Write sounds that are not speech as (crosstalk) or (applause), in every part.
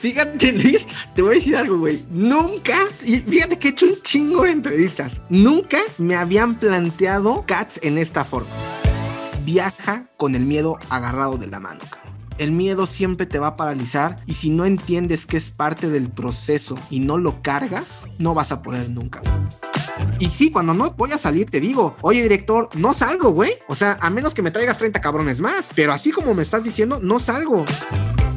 Fíjate, Luis, te voy a decir algo, güey. Nunca, y fíjate que he hecho un chingo de entrevistas. Nunca me habían planteado Cats en esta forma. Viaja con el miedo agarrado de la mano. El miedo siempre te va a paralizar y si no entiendes que es parte del proceso y no lo cargas, no vas a poder nunca. Y sí, cuando no voy a salir, te digo, oye director, no salgo, güey. O sea, a menos que me traigas 30 cabrones más. Pero así como me estás diciendo, no salgo.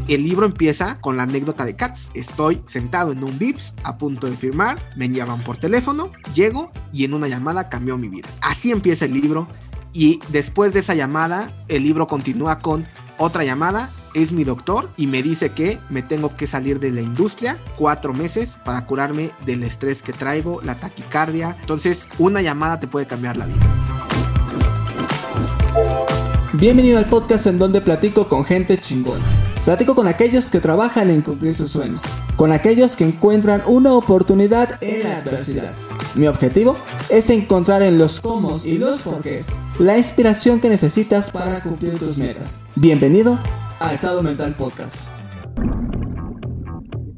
El libro empieza con la anécdota de Katz. Estoy sentado en un VIPS a punto de firmar, me llaman por teléfono, llego y en una llamada cambió mi vida. Así empieza el libro y después de esa llamada el libro continúa con otra llamada, es mi doctor y me dice que me tengo que salir de la industria cuatro meses para curarme del estrés que traigo, la taquicardia. Entonces, una llamada te puede cambiar la vida. Bienvenido al podcast en donde platico con gente chingona. Platico con aquellos que trabajan en cumplir sus sueños, con aquellos que encuentran una oportunidad en la adversidad. Mi objetivo es encontrar en los cómo y los porqués la inspiración que necesitas para cumplir tus metas. Bienvenido a Estado Mental Podcast.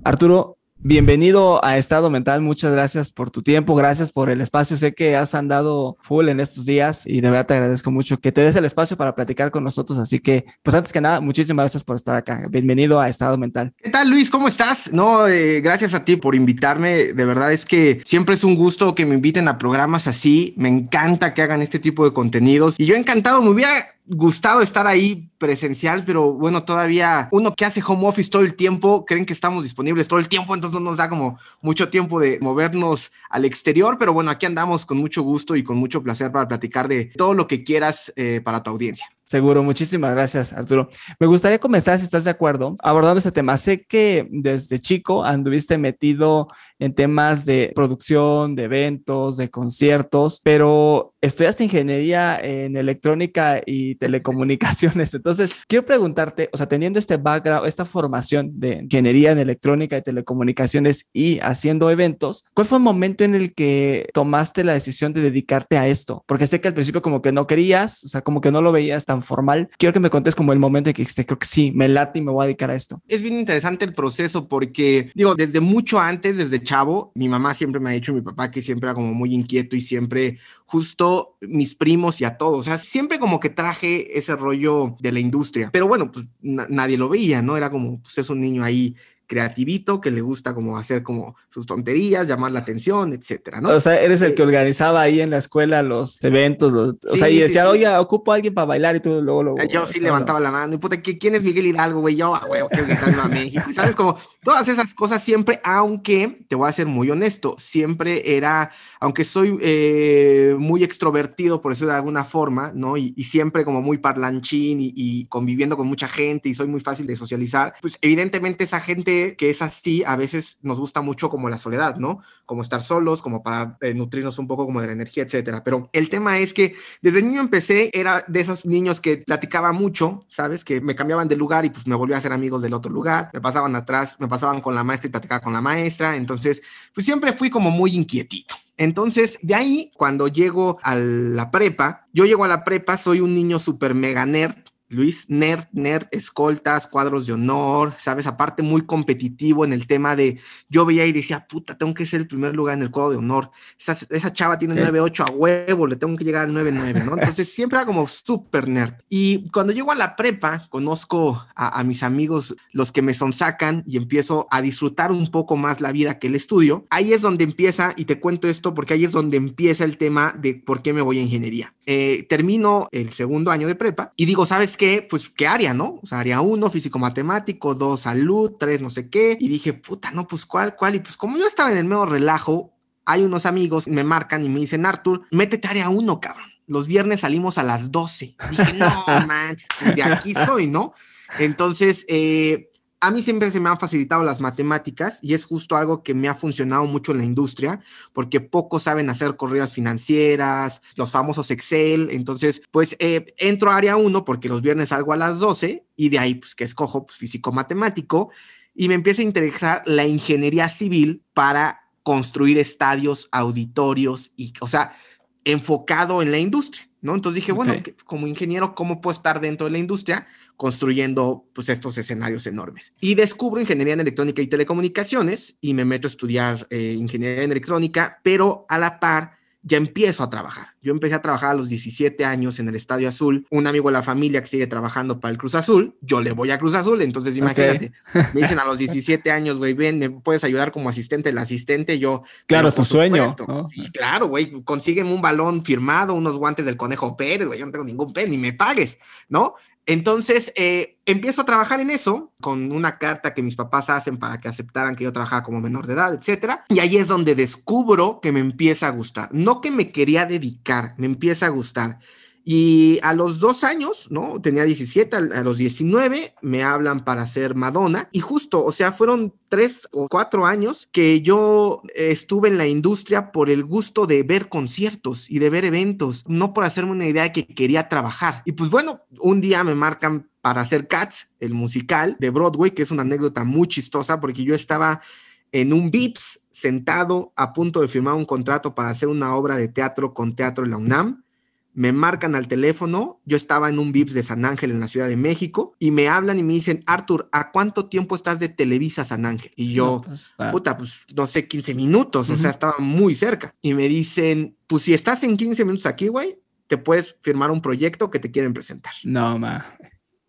Arturo, Bienvenido a Estado Mental, muchas gracias por tu tiempo, gracias por el espacio. Sé que has andado full en estos días y de verdad te agradezco mucho que te des el espacio para platicar con nosotros. Así que, pues antes que nada, muchísimas gracias por estar acá. Bienvenido a Estado Mental. ¿Qué tal, Luis? ¿Cómo estás? No, eh, gracias a ti por invitarme. De verdad es que siempre es un gusto que me inviten a programas así. Me encanta que hagan este tipo de contenidos y yo encantado, me hubiera gustado estar ahí presencial, pero bueno, todavía uno que hace home office todo el tiempo, creen que estamos disponibles todo el tiempo, entonces no nos da como mucho tiempo de movernos al exterior, pero bueno, aquí andamos con mucho gusto y con mucho placer para platicar de todo lo que quieras eh, para tu audiencia. Seguro, muchísimas gracias, Arturo. Me gustaría comenzar, si estás de acuerdo, abordando este tema. Sé que desde chico anduviste metido en temas de producción, de eventos, de conciertos, pero estudiaste ingeniería en electrónica y telecomunicaciones. Entonces, quiero preguntarte, o sea, teniendo este background, esta formación de ingeniería en electrónica y telecomunicaciones y haciendo eventos, ¿cuál fue el momento en el que tomaste la decisión de dedicarte a esto? Porque sé que al principio como que no querías, o sea, como que no lo veías tan formal. Quiero que me contes como el momento en que dijiste, creo que sí, me late y me voy a dedicar a esto. Es bien interesante el proceso porque, digo, desde mucho antes, desde chavo, mi mamá siempre me ha dicho, mi papá que siempre era como muy inquieto y siempre justo mis primos y a todos, o sea, siempre como que traje ese rollo de la industria, pero bueno, pues nadie lo veía, ¿no? Era como, pues es un niño ahí creativito que le gusta como hacer como sus tonterías, llamar la atención, etcétera, ¿no? O sea, eres el que eh, organizaba ahí en la escuela los eventos, o sea, y decía, oye, ocupo a alguien para bailar y tú luego lo... Yo sí levantaba la mano, y puta, ¿quién es Miguel Hidalgo, güey? Yo, güey, quiero gritarme a México, ¿sabes? Como todas esas cosas siempre, aunque, te voy a ser muy honesto, siempre era, aunque soy eh, muy extrovertido, por eso de alguna forma, ¿no? Y, siempre como muy parlanchín y, y conviviendo con mucha gente y soy muy fácil de socializar, pues evidentemente esa gente que es así, a veces nos gusta mucho como la soledad, ¿no? Como estar solos, como para eh, nutrirnos un poco como de la energía, etcétera. Pero el tema es que desde niño empecé, era de esos niños que platicaba mucho, ¿sabes? Que me cambiaban de lugar y pues me volvía a ser amigos del otro lugar, me pasaban atrás, me pasaban con la maestra y platicaba con la maestra, entonces pues siempre fui como muy inquietito. Entonces, de ahí, cuando llego a la prepa, yo llego a la prepa, soy un niño súper mega nerd, Luis, nerd, nerd, escoltas, cuadros de honor, ¿sabes? Aparte muy competitivo en el tema de, yo veía y decía, puta, tengo que ser el primer lugar en el cuadro de honor. Esa, esa chava tiene 9.8 a huevo, le tengo que llegar al 9.9, ¿no? (laughs) Entonces siempre era como súper nerd. Y cuando llego a la prepa, conozco a, a, mis amigos, los que me sonsacan y empiezo a disfrutar un poco más la vida que el estudio. Ahí es donde empieza, y te cuento esto porque ahí es donde empieza el tema de por qué me voy a ingeniería. Eh, termino el segundo año de prepa y digo, ¿sabes qué? Pues, ¿qué área, no? O sea, área uno, físico-matemático, dos, salud, tres, no sé qué. Y dije, puta, no, pues, ¿cuál, cuál? Y pues, como yo estaba en el medio relajo, hay unos amigos, me marcan y me dicen, Arthur, métete área uno, cabrón. Los viernes salimos a las 12. Dije, no (laughs) manches, pues de aquí soy, ¿no? Entonces, eh, a mí siempre se me han facilitado las matemáticas y es justo algo que me ha funcionado mucho en la industria porque pocos saben hacer corridas financieras, los famosos Excel. Entonces, pues eh, entro a área 1 porque los viernes salgo a las 12 y de ahí, pues que escojo pues, físico-matemático y me empieza a interesar la ingeniería civil para construir estadios, auditorios y, o sea, enfocado en la industria. ¿No? Entonces dije, bueno, como ingeniero, ¿cómo puedo estar dentro de la industria construyendo pues estos escenarios enormes? Y descubro ingeniería en electrónica y telecomunicaciones y me meto a estudiar eh, ingeniería en electrónica, pero a la par ya empiezo a trabajar. Yo empecé a trabajar a los 17 años en el Estadio Azul. Un amigo de la familia que sigue trabajando para el Cruz Azul, yo le voy a Cruz Azul. Entonces, imagínate, (laughs) me dicen a los 17 años, güey, ven, me puedes ayudar como asistente. El asistente, yo. Claro, tu sueño. Sí, claro, güey, consígueme un balón firmado, unos guantes del Conejo Pérez, güey, yo no tengo ningún pen, ni me pagues, ¿no? Entonces, eh, empiezo a trabajar en eso con una carta que mis papás hacen para que aceptaran que yo trabajaba como menor de edad, etcétera. Y ahí es donde descubro que me empieza a gustar. No que me quería dedicar, me empieza a gustar. Y a los dos años, ¿no? Tenía 17, a los 19 me hablan para ser Madonna. Y justo, o sea, fueron tres o cuatro años que yo estuve en la industria por el gusto de ver conciertos y de ver eventos, no por hacerme una idea de que quería trabajar. Y pues bueno, un día me marcan para hacer Cats, el musical de Broadway, que es una anécdota muy chistosa porque yo estaba en un VIPS sentado a punto de firmar un contrato para hacer una obra de teatro con Teatro la UNAM me marcan al teléfono, yo estaba en un VIPS de San Ángel en la Ciudad de México y me hablan y me dicen, Arthur, ¿a cuánto tiempo estás de Televisa San Ángel? Y yo, pues, puta, pues no sé, 15 minutos, o sea, estaba muy cerca. Y me dicen, pues si estás en 15 minutos aquí, güey, te puedes firmar un proyecto que te quieren presentar. No, ma.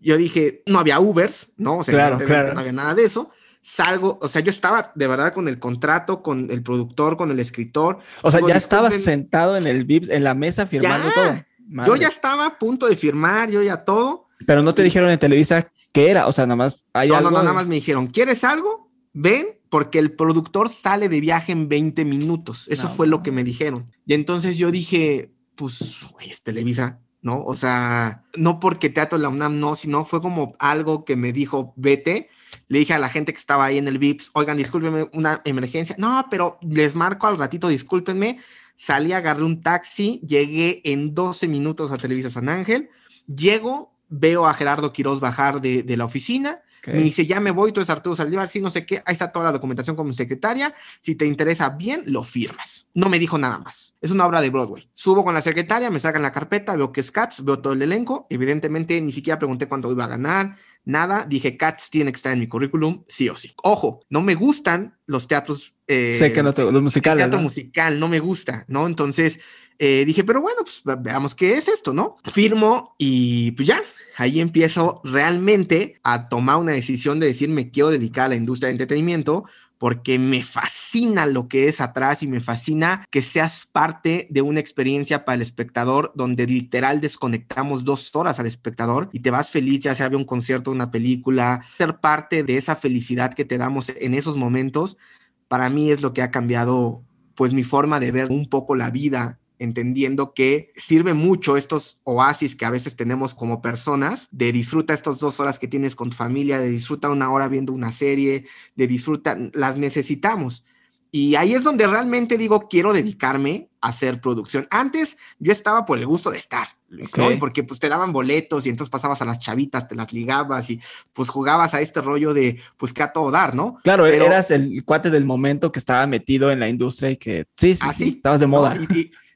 Yo dije, no había Ubers, ¿no? O sea, no había nada de eso salgo, o sea, yo estaba de verdad con el contrato, con el productor, con el escritor. O sea, ya estabas sentado en el VIPS, en la mesa firmando todo. Yo ya estaba a punto de firmar, yo ya todo. Pero no te dijeron en Televisa qué era, o sea, nada más hay no, No, no, nada más me dijeron, ¿quieres algo? Ven, porque el productor sale de viaje en 20 minutos. Eso fue lo que me dijeron. Y entonces yo dije, pues, es Televisa, ¿no? O sea, no porque Teatro La UNAM no, sino fue como algo que me dijo, vete le dije a la gente que estaba ahí en el VIPS, oigan, discúlpenme, una emergencia. No, pero les marco al ratito, discúlpenme. Salí, agarré un taxi, llegué en 12 minutos a Televisa San Ángel. Llego, veo a Gerardo Quiroz bajar de, la oficina. Me dice, ya me voy, tú eres Arturo Saldívar, sí, no sé qué, ahí está toda la documentación como secretaria, si te interesa bien, lo firmas. No me dijo nada más. Es una obra de Broadway. Subo con la secretaria, me sacan la carpeta, veo que es Cats, veo todo el elenco, evidentemente ni siquiera pregunté cuánto iba a ganar, nada, dije, Cats tiene que estar en mi currículum, sí o sí. Ojo, no me gustan los teatros. Eh, sé que no te, los musicales. teatro musical no me gusta, ¿no? Entonces eh, dije, pero bueno, pues veamos qué es esto, ¿no? Firmo y pues ya, ahí empiezo realmente a tomar una decisión de decir, me quiero dedicar a la industria de entretenimiento porque me fascina lo que es atrás y me fascina que seas parte de una experiencia para el espectador donde literal desconectamos dos horas al espectador y te vas feliz, ya sea de un concierto, una película, ser parte de esa felicidad que te damos en esos momentos, para mí es lo que ha cambiado pues mi forma de ver un poco la vida entendiendo que sirve mucho estos oasis que a veces tenemos como personas, de disfruta estas dos horas que tienes con tu familia, de disfruta una hora viendo una serie, de disfruta, las necesitamos. Y ahí es donde realmente digo, quiero dedicarme a hacer producción. Antes yo estaba por el gusto de estar, porque pues te daban boletos y entonces pasabas a las chavitas, te las ligabas y pues jugabas a este rollo de pues que a todo dar, ¿no? Claro, eras el cuate del momento que estaba metido en la industria y que sí, sí, sí, estabas de moda.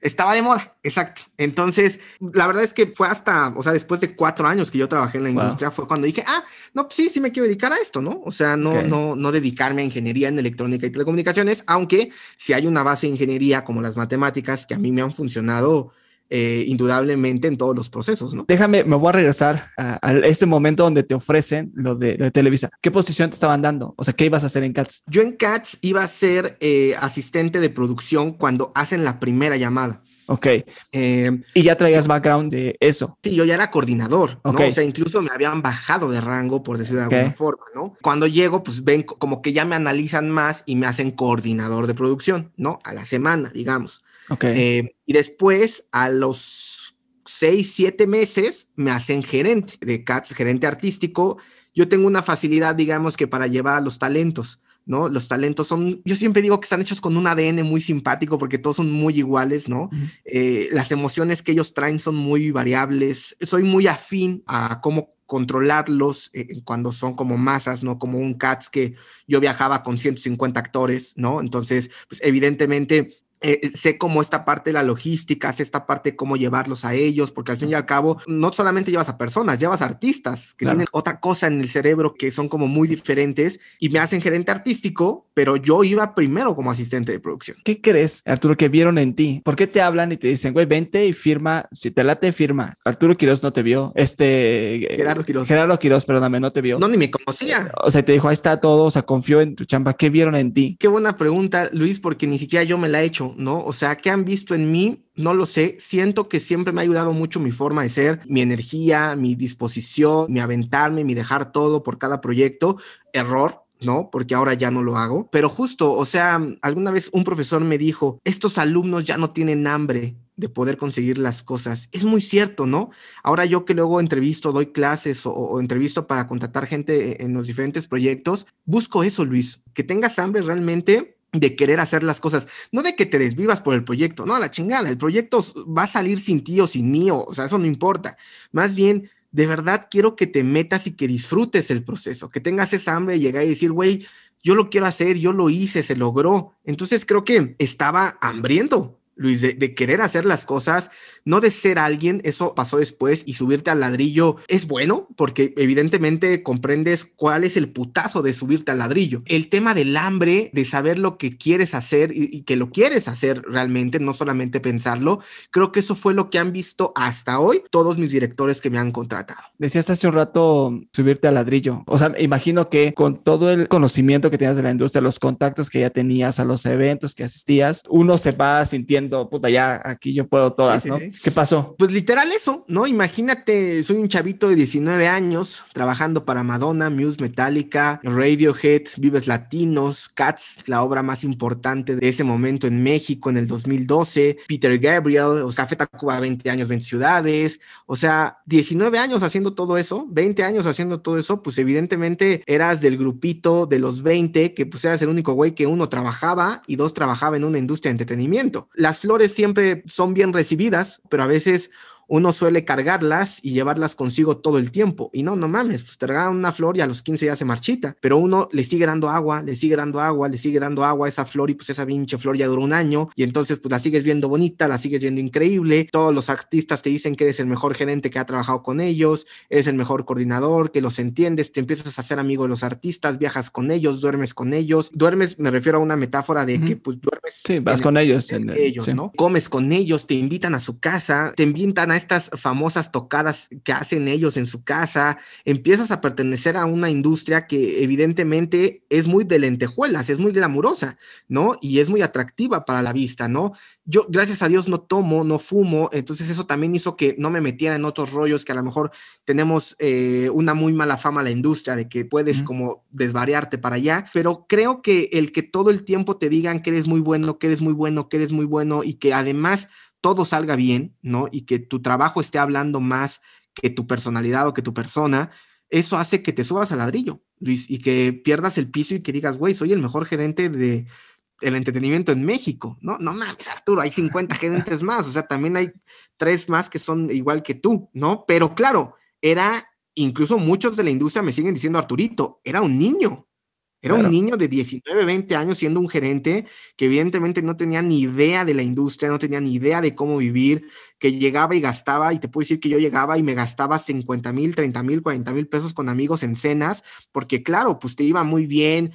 Estaba de moda, exacto. Entonces, la verdad es que fue hasta, o sea, después de cuatro años que yo trabajé en la industria, fue cuando dije, ah, no, pues sí, sí me quiero dedicar a esto, ¿no? O sea, no, no, no dedicarme a ingeniería en electrónica y telecomunicaciones, aunque si hay una base de ingeniería como las matemáticas que a mí me han funcionado eh, indudablemente en todos los procesos, ¿no? Déjame, me voy a regresar a, este momento donde te ofrecen lo de, Televisa. ¿Qué posición te estaban dando? O sea, ¿qué ibas a hacer en CATS? Yo en CATS iba a ser eh, asistente de producción cuando hacen la primera llamada. Ok. Eh, y ya traías background de eso. Sí, yo ya era coordinador, ¿no? O sea, incluso me habían bajado de rango, por decirlo de alguna forma, ¿no? Cuando llego, pues ven como que ya me analizan más y me hacen coordinador de producción, ¿no? A la semana, digamos. Eh, y después, a los seis, siete meses, me hacen gerente de CATS, gerente artístico. Yo tengo una facilidad, digamos, que para llevar a los talentos. ¿no? Los talentos son, yo siempre digo que están hechos con un ADN muy simpático porque todos son muy iguales, ¿no? Eh, las emociones que ellos traen son muy variables. Soy muy afín a cómo controlarlos eh, cuando son como masas, ¿no? Como un Cats que yo viajaba con 150 actores, ¿no? Entonces, pues evidentemente eh, sé cómo esta parte de la logística, sé esta parte de cómo llevarlos a ellos, porque al fin y al cabo no solamente llevas a personas, llevas a artistas que tienen otra cosa en el cerebro que son como muy diferentes y me hacen gerente artístico, pero yo iba primero como asistente de producción. ¿Qué crees, Arturo, que vieron en ti? ¿Por qué te hablan y te dicen, güey, vente y firma, si te late, firma? Arturo Quiroz no te vio, este... Gerardo Quiroz. Gerardo Quiroz, perdóname, no te vio. No, ni me conocía. O sea, te dijo, ahí está todo, o sea, confió en tu chamba. ¿Qué vieron en ti? Qué buena pregunta, Luis, porque ni siquiera yo me la he hecho, ¿no? O sea, ¿qué han visto en mí? No lo sé. Siento que siempre me ha ayudado mucho mi forma de ser, mi energía, mi disposición, mi aventarme, mi dejar todo por cada proyecto. Error, ¿no? Porque ahora ya no lo hago. Pero justo, o sea, alguna vez un profesor me dijo, estos alumnos ya no tienen hambre de poder conseguir las cosas. Es muy cierto, ¿no? Ahora yo que luego entrevisto, doy clases o, o, entrevisto para contratar gente en los diferentes proyectos, busco eso, Luis, que tengas hambre realmente de querer hacer las cosas, no de que te desvivas por el proyecto, no, la chingada, el proyecto va a salir sin ti o sin mí, o, sea, eso no importa. Más bien, de verdad quiero que te metas y que disfrutes el proceso, que tengas esa hambre de llegar y decir, güey, yo lo quiero hacer, yo lo hice, se logró. Entonces creo que estaba hambriento, Luis, de, querer hacer las cosas, no de ser alguien, eso pasó después y subirte al ladrillo es bueno porque evidentemente comprendes cuál es el putazo de subirte al ladrillo. El tema del hambre, de saber lo que quieres hacer y, y, que lo quieres hacer realmente, no solamente pensarlo, creo que eso fue lo que han visto hasta hoy todos mis directores que me han contratado. Decías hace un rato subirte al ladrillo, o sea, imagino que con todo el conocimiento que tenías de la industria, los contactos que ya tenías a los eventos que asistías, uno se va sintiendo puta, ya aquí yo puedo todas, sí, ¿no? Sí, sí. ¿Qué pasó? Pues literal eso, ¿no? Imagínate, soy un chavito de 19 años trabajando para Madonna, Muse Metallica, Radiohead, Vives Latinos, Cats, la obra más importante de ese momento en México en el 2012, Peter Gabriel, o sea, Feta Cuba 20 años, 20 ciudades, o sea, 19 años haciendo todo eso, 20 años haciendo todo eso, pues evidentemente eras del grupito de los 20 que pues eras el único güey que uno trabajaba y dos trabajaba en una industria de entretenimiento. Las flores siempre son bien recibidas, pero a veces uno suele cargarlas y llevarlas consigo todo el tiempo. Y no, no mames, pues te regalan una flor y a los 15 ya se marchita, pero uno le sigue dando agua, le sigue dando agua, le sigue dando agua a esa flor y pues esa pinche flor ya duró un año y entonces pues la sigues viendo bonita, la sigues viendo increíble. Todos los artistas te dicen que eres el mejor gerente que ha trabajado con ellos, eres el mejor coordinador, que los entiendes, te empiezas a hacer amigo de los artistas, viajas con ellos, duermes con ellos. Duermes, me refiero a una metáfora de uh -huh. que pues duermes. Sí, vas con el, ellos. En ellos, sí. ¿no? Comes con ellos, te invitan a su casa, te invitan a estas famosas tocadas que hacen ellos en su casa, empiezas a pertenecer a una industria que evidentemente es muy de lentejuelas, es muy glamurosa, ¿no? Y es muy atractiva para la vista, ¿no? Yo, gracias a Dios, no tomo, no fumo, entonces eso también hizo que no me metiera en otros rollos que a lo mejor tenemos eh, una muy mala fama a la industria de que puedes como desvariarte para allá, pero creo que el que todo el tiempo te digan que eres muy bueno, que eres muy bueno, que eres muy bueno y que además todo salga bien, ¿no? Y que tu trabajo esté hablando más que tu personalidad o que tu persona, eso hace que te subas al ladrillo, Luis, y que pierdas el piso y que digas, güey, soy el mejor gerente de el entretenimiento en México, ¿no? No mames, Arturo, hay 50 gerentes más, o sea, también hay tres más que son igual que tú, ¿no? Pero claro, era, incluso muchos de la industria me siguen diciendo, Arturito, era un niño, era claro. un niño de 19, 20 años siendo un gerente que evidentemente no tenía ni idea de la industria, no tenía ni idea de cómo vivir, que llegaba y gastaba, y te puedo decir que yo llegaba y me gastaba 50 mil, 30 mil, 40 mil pesos con amigos en cenas, porque claro, pues te iba muy bien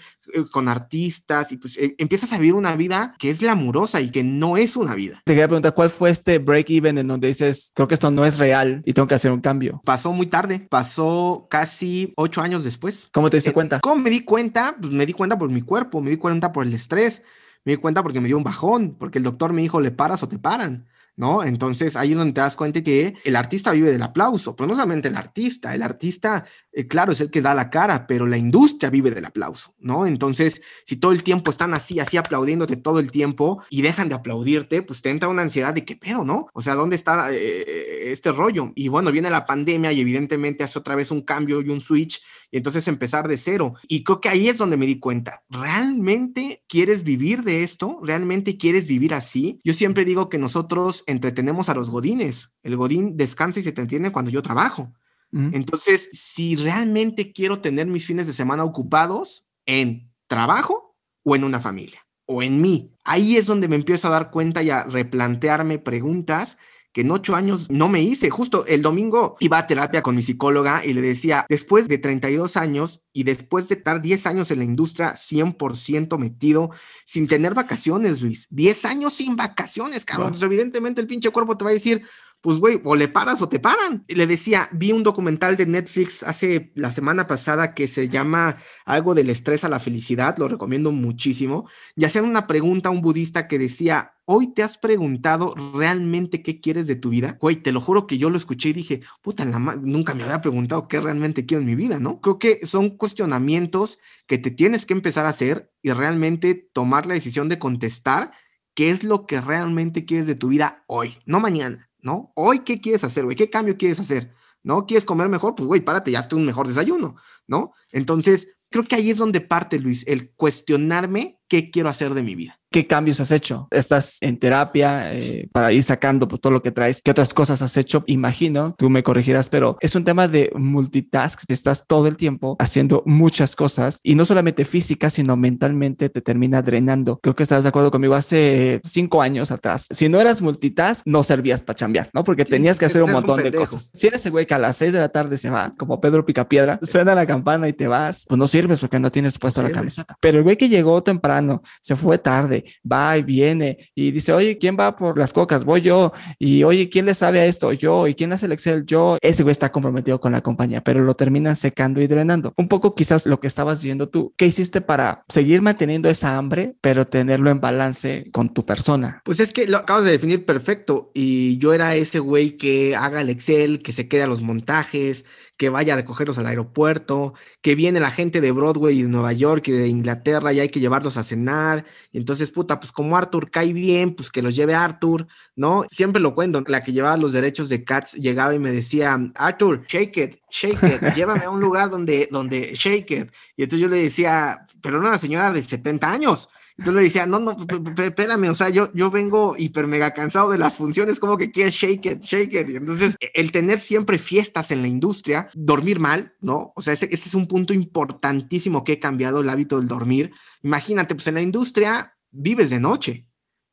con artistas y pues eh, empiezas a vivir una vida que es glamurosa y que no es una vida. Te quería preguntar, ¿cuál fue este break-even en donde dices, creo que esto no es real y tengo que hacer un cambio? Pasó muy tarde, pasó casi ocho años después. ¿Cómo te diste eh, cuenta? ¿Cómo me di cuenta? Pues me di cuenta por mi cuerpo, me di cuenta por el estrés, me di cuenta porque me dio un bajón, porque el doctor me dijo, le paras o te paran. ¿No? Entonces ahí es donde te das cuenta que el artista vive del aplauso, pero no solamente el artista, el artista, eh, claro, es el que da la cara, pero la industria vive del aplauso, ¿no? Entonces, si todo el tiempo están así, así aplaudiéndote todo el tiempo y dejan de aplaudirte, pues te entra una ansiedad de qué pedo, ¿no? O sea, ¿dónde está eh, este rollo? Y bueno, viene la pandemia y evidentemente hace otra vez un cambio y un switch y entonces empezar de cero. Y creo que ahí es donde me di cuenta, ¿realmente quieres vivir de esto? ¿Realmente quieres vivir así? Yo siempre digo que nosotros entretenemos a los godines. El godín descansa y se entretiene cuando yo trabajo. Entonces, si realmente quiero tener mis fines de semana ocupados en trabajo o en una familia. o en mí? Ahí es donde me empiezo a dar cuenta y a replantearme preguntas que en ocho años no me hice. Justo el domingo iba a terapia con mi psicóloga y le decía, después de 32 años y después de estar 10 años en la industria 100% metido, sin tener vacaciones, Luis, 10 años sin vacaciones, cabrón. Pues evidentemente el pinche cuerpo te va a decir, pues güey, o le paras o te paran. le decía, vi un documental de Netflix hace la semana pasada que se llama algo del estrés a la felicidad, lo recomiendo muchísimo, y hacían una pregunta a un budista que decía, hoy te has preguntado realmente qué quieres de tu vida. Güey, te lo juro que yo lo escuché y dije, puta, la nunca me había preguntado qué realmente quiero en mi vida, ¿no? Creo que son cuestionamientos que te tienes que empezar a hacer y realmente tomar la decisión de contestar qué es lo que realmente quieres de tu vida hoy, no mañana. ¿No? Hoy, ¿qué quieres hacer, güey? ¿Qué cambio quieres hacer? ¿No? ¿Quieres comer mejor? Pues, güey, párate, ya hazte un mejor desayuno, ¿no? Entonces, creo que ahí es donde parte, Luis, el cuestionarme qué quiero hacer de mi vida. ¿Qué cambios has hecho? ¿Estás en terapia eh, para ir sacando pues, todo lo que traes? ¿Qué otras cosas has hecho? Imagino, tú me corregirás, pero es un tema de multitask. Estás todo el tiempo haciendo muchas cosas y no solamente física, sino mentalmente te termina drenando. Creo que estás de acuerdo conmigo hace cinco años atrás. Si no eras multitask, no servías para chambear, ¿no? Porque tenías que hacer un montón de cosas. Si eres el güey que a las seis de la tarde se va, como Pedro Picapiedra, suena la campana y te vas, pues no sirves porque no tienes puesta la camiseta. Pero el güey que llegó temprano, se fue tarde, va y viene y dice, oye, ¿quién va por las cocas? Voy yo. Y oye, ¿quién le sabe a esto? Yo. ¿Y quién hace el Excel? Yo. Ese güey está comprometido con la compañía, pero lo terminan secando y drenando. Un poco quizás lo que estabas diciendo tú. ¿Qué hiciste para seguir manteniendo esa hambre, pero tenerlo en balance con tu persona? Pues es que lo acabas de definir perfecto. Y yo era ese güey que haga el Excel, que se quede a los montajes, que vaya a recogerlos al aeropuerto, que viene la gente de Broadway y de Nueva York y de Inglaterra y hay que llevarlos a cenar. Y entonces, puta, pues como Arthur cae bien, pues que los lleve Arthur, ¿no? Siempre lo cuento, la que llevaba los derechos de Cats llegaba y me decía, Arthur, shake it, shake it, (laughs) llévame a un lugar donde, donde shake it. Y entonces yo le decía, pero no, una señora de 70 años. Entonces le decía, no, no, espérame, o sea, yo, yo vengo hiper mega cansado de las funciones, como que quieres shake it, shake it. Y entonces, e, el tener siempre fiestas en la industria, dormir mal, ¿no? O sea, ese, ese es un punto importantísimo que he cambiado el hábito del dormir. Imagínate, pues en la industria vives de noche.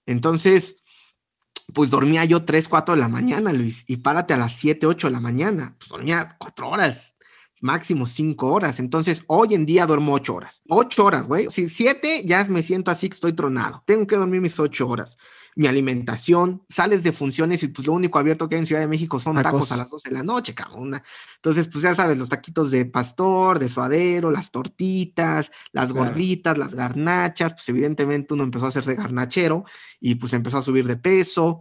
Entonces, pues dormía yo 3, 4 de la mañana, Luis, y párate a las 7, 8 de la mañana. Pues dormía 4 horas máximo cinco horas. Entonces, hoy en día duermo ocho horas. Ocho horas, güey. Si siete, ya me siento así que estoy tronado. Tengo que dormir mis ocho horas mi alimentación, sales de funciones y pues lo único abierto que hay en Ciudad de México son tacos, a las 12 de la noche, cabrón. Entonces, pues ya sabes, los taquitos de pastor, de suadero, las tortitas, las gorditas, las garnachas, pues evidentemente uno empezó a hacerse garnachero y pues empezó a subir de peso,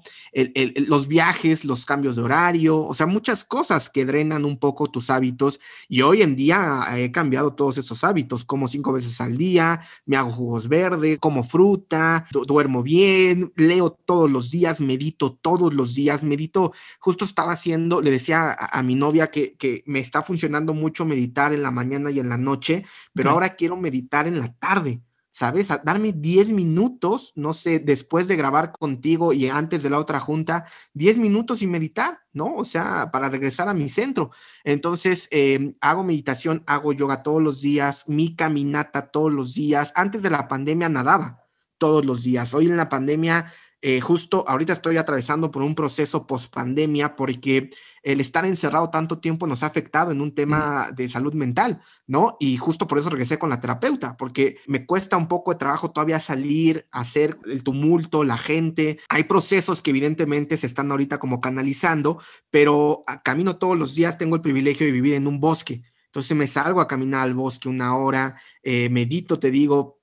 los viajes, los cambios de horario, o sea, muchas cosas que drenan un poco tus hábitos y hoy en día he cambiado todos esos hábitos, como cinco veces al día, me hago jugos verdes, como fruta, duermo bien, leo todos los días, medito todos los días, medito, justo estaba haciendo, le decía a, mi novia que, que, me está funcionando mucho meditar en la mañana y en la noche, pero ahora quiero meditar en la tarde. ¿Sabes? darme 10 minutos, no sé, después de grabar contigo y antes de la otra junta, 10 minutos y meditar, ¿no? O sea, para regresar a mi centro. Entonces, em, hago meditación, hago yoga todos los días, mi caminata todos los días. Antes de la pandemia nadaba todos los días. Hoy en la pandemia eh, justo ahorita estoy atravesando por un proceso post pandemia porque el estar encerrado tanto tiempo nos ha afectado en un tema de salud mental, ¿no? Y justo por eso regresé con la terapeuta, porque me cuesta un poco de trabajo todavía salir, hacer el tumulto, la gente. Hay procesos que evidentemente se están ahorita como canalizando, pero camino todos los días, tengo el privilegio de vivir en un bosque. Entonces me salgo a caminar al bosque una hora, eh, medito, te digo,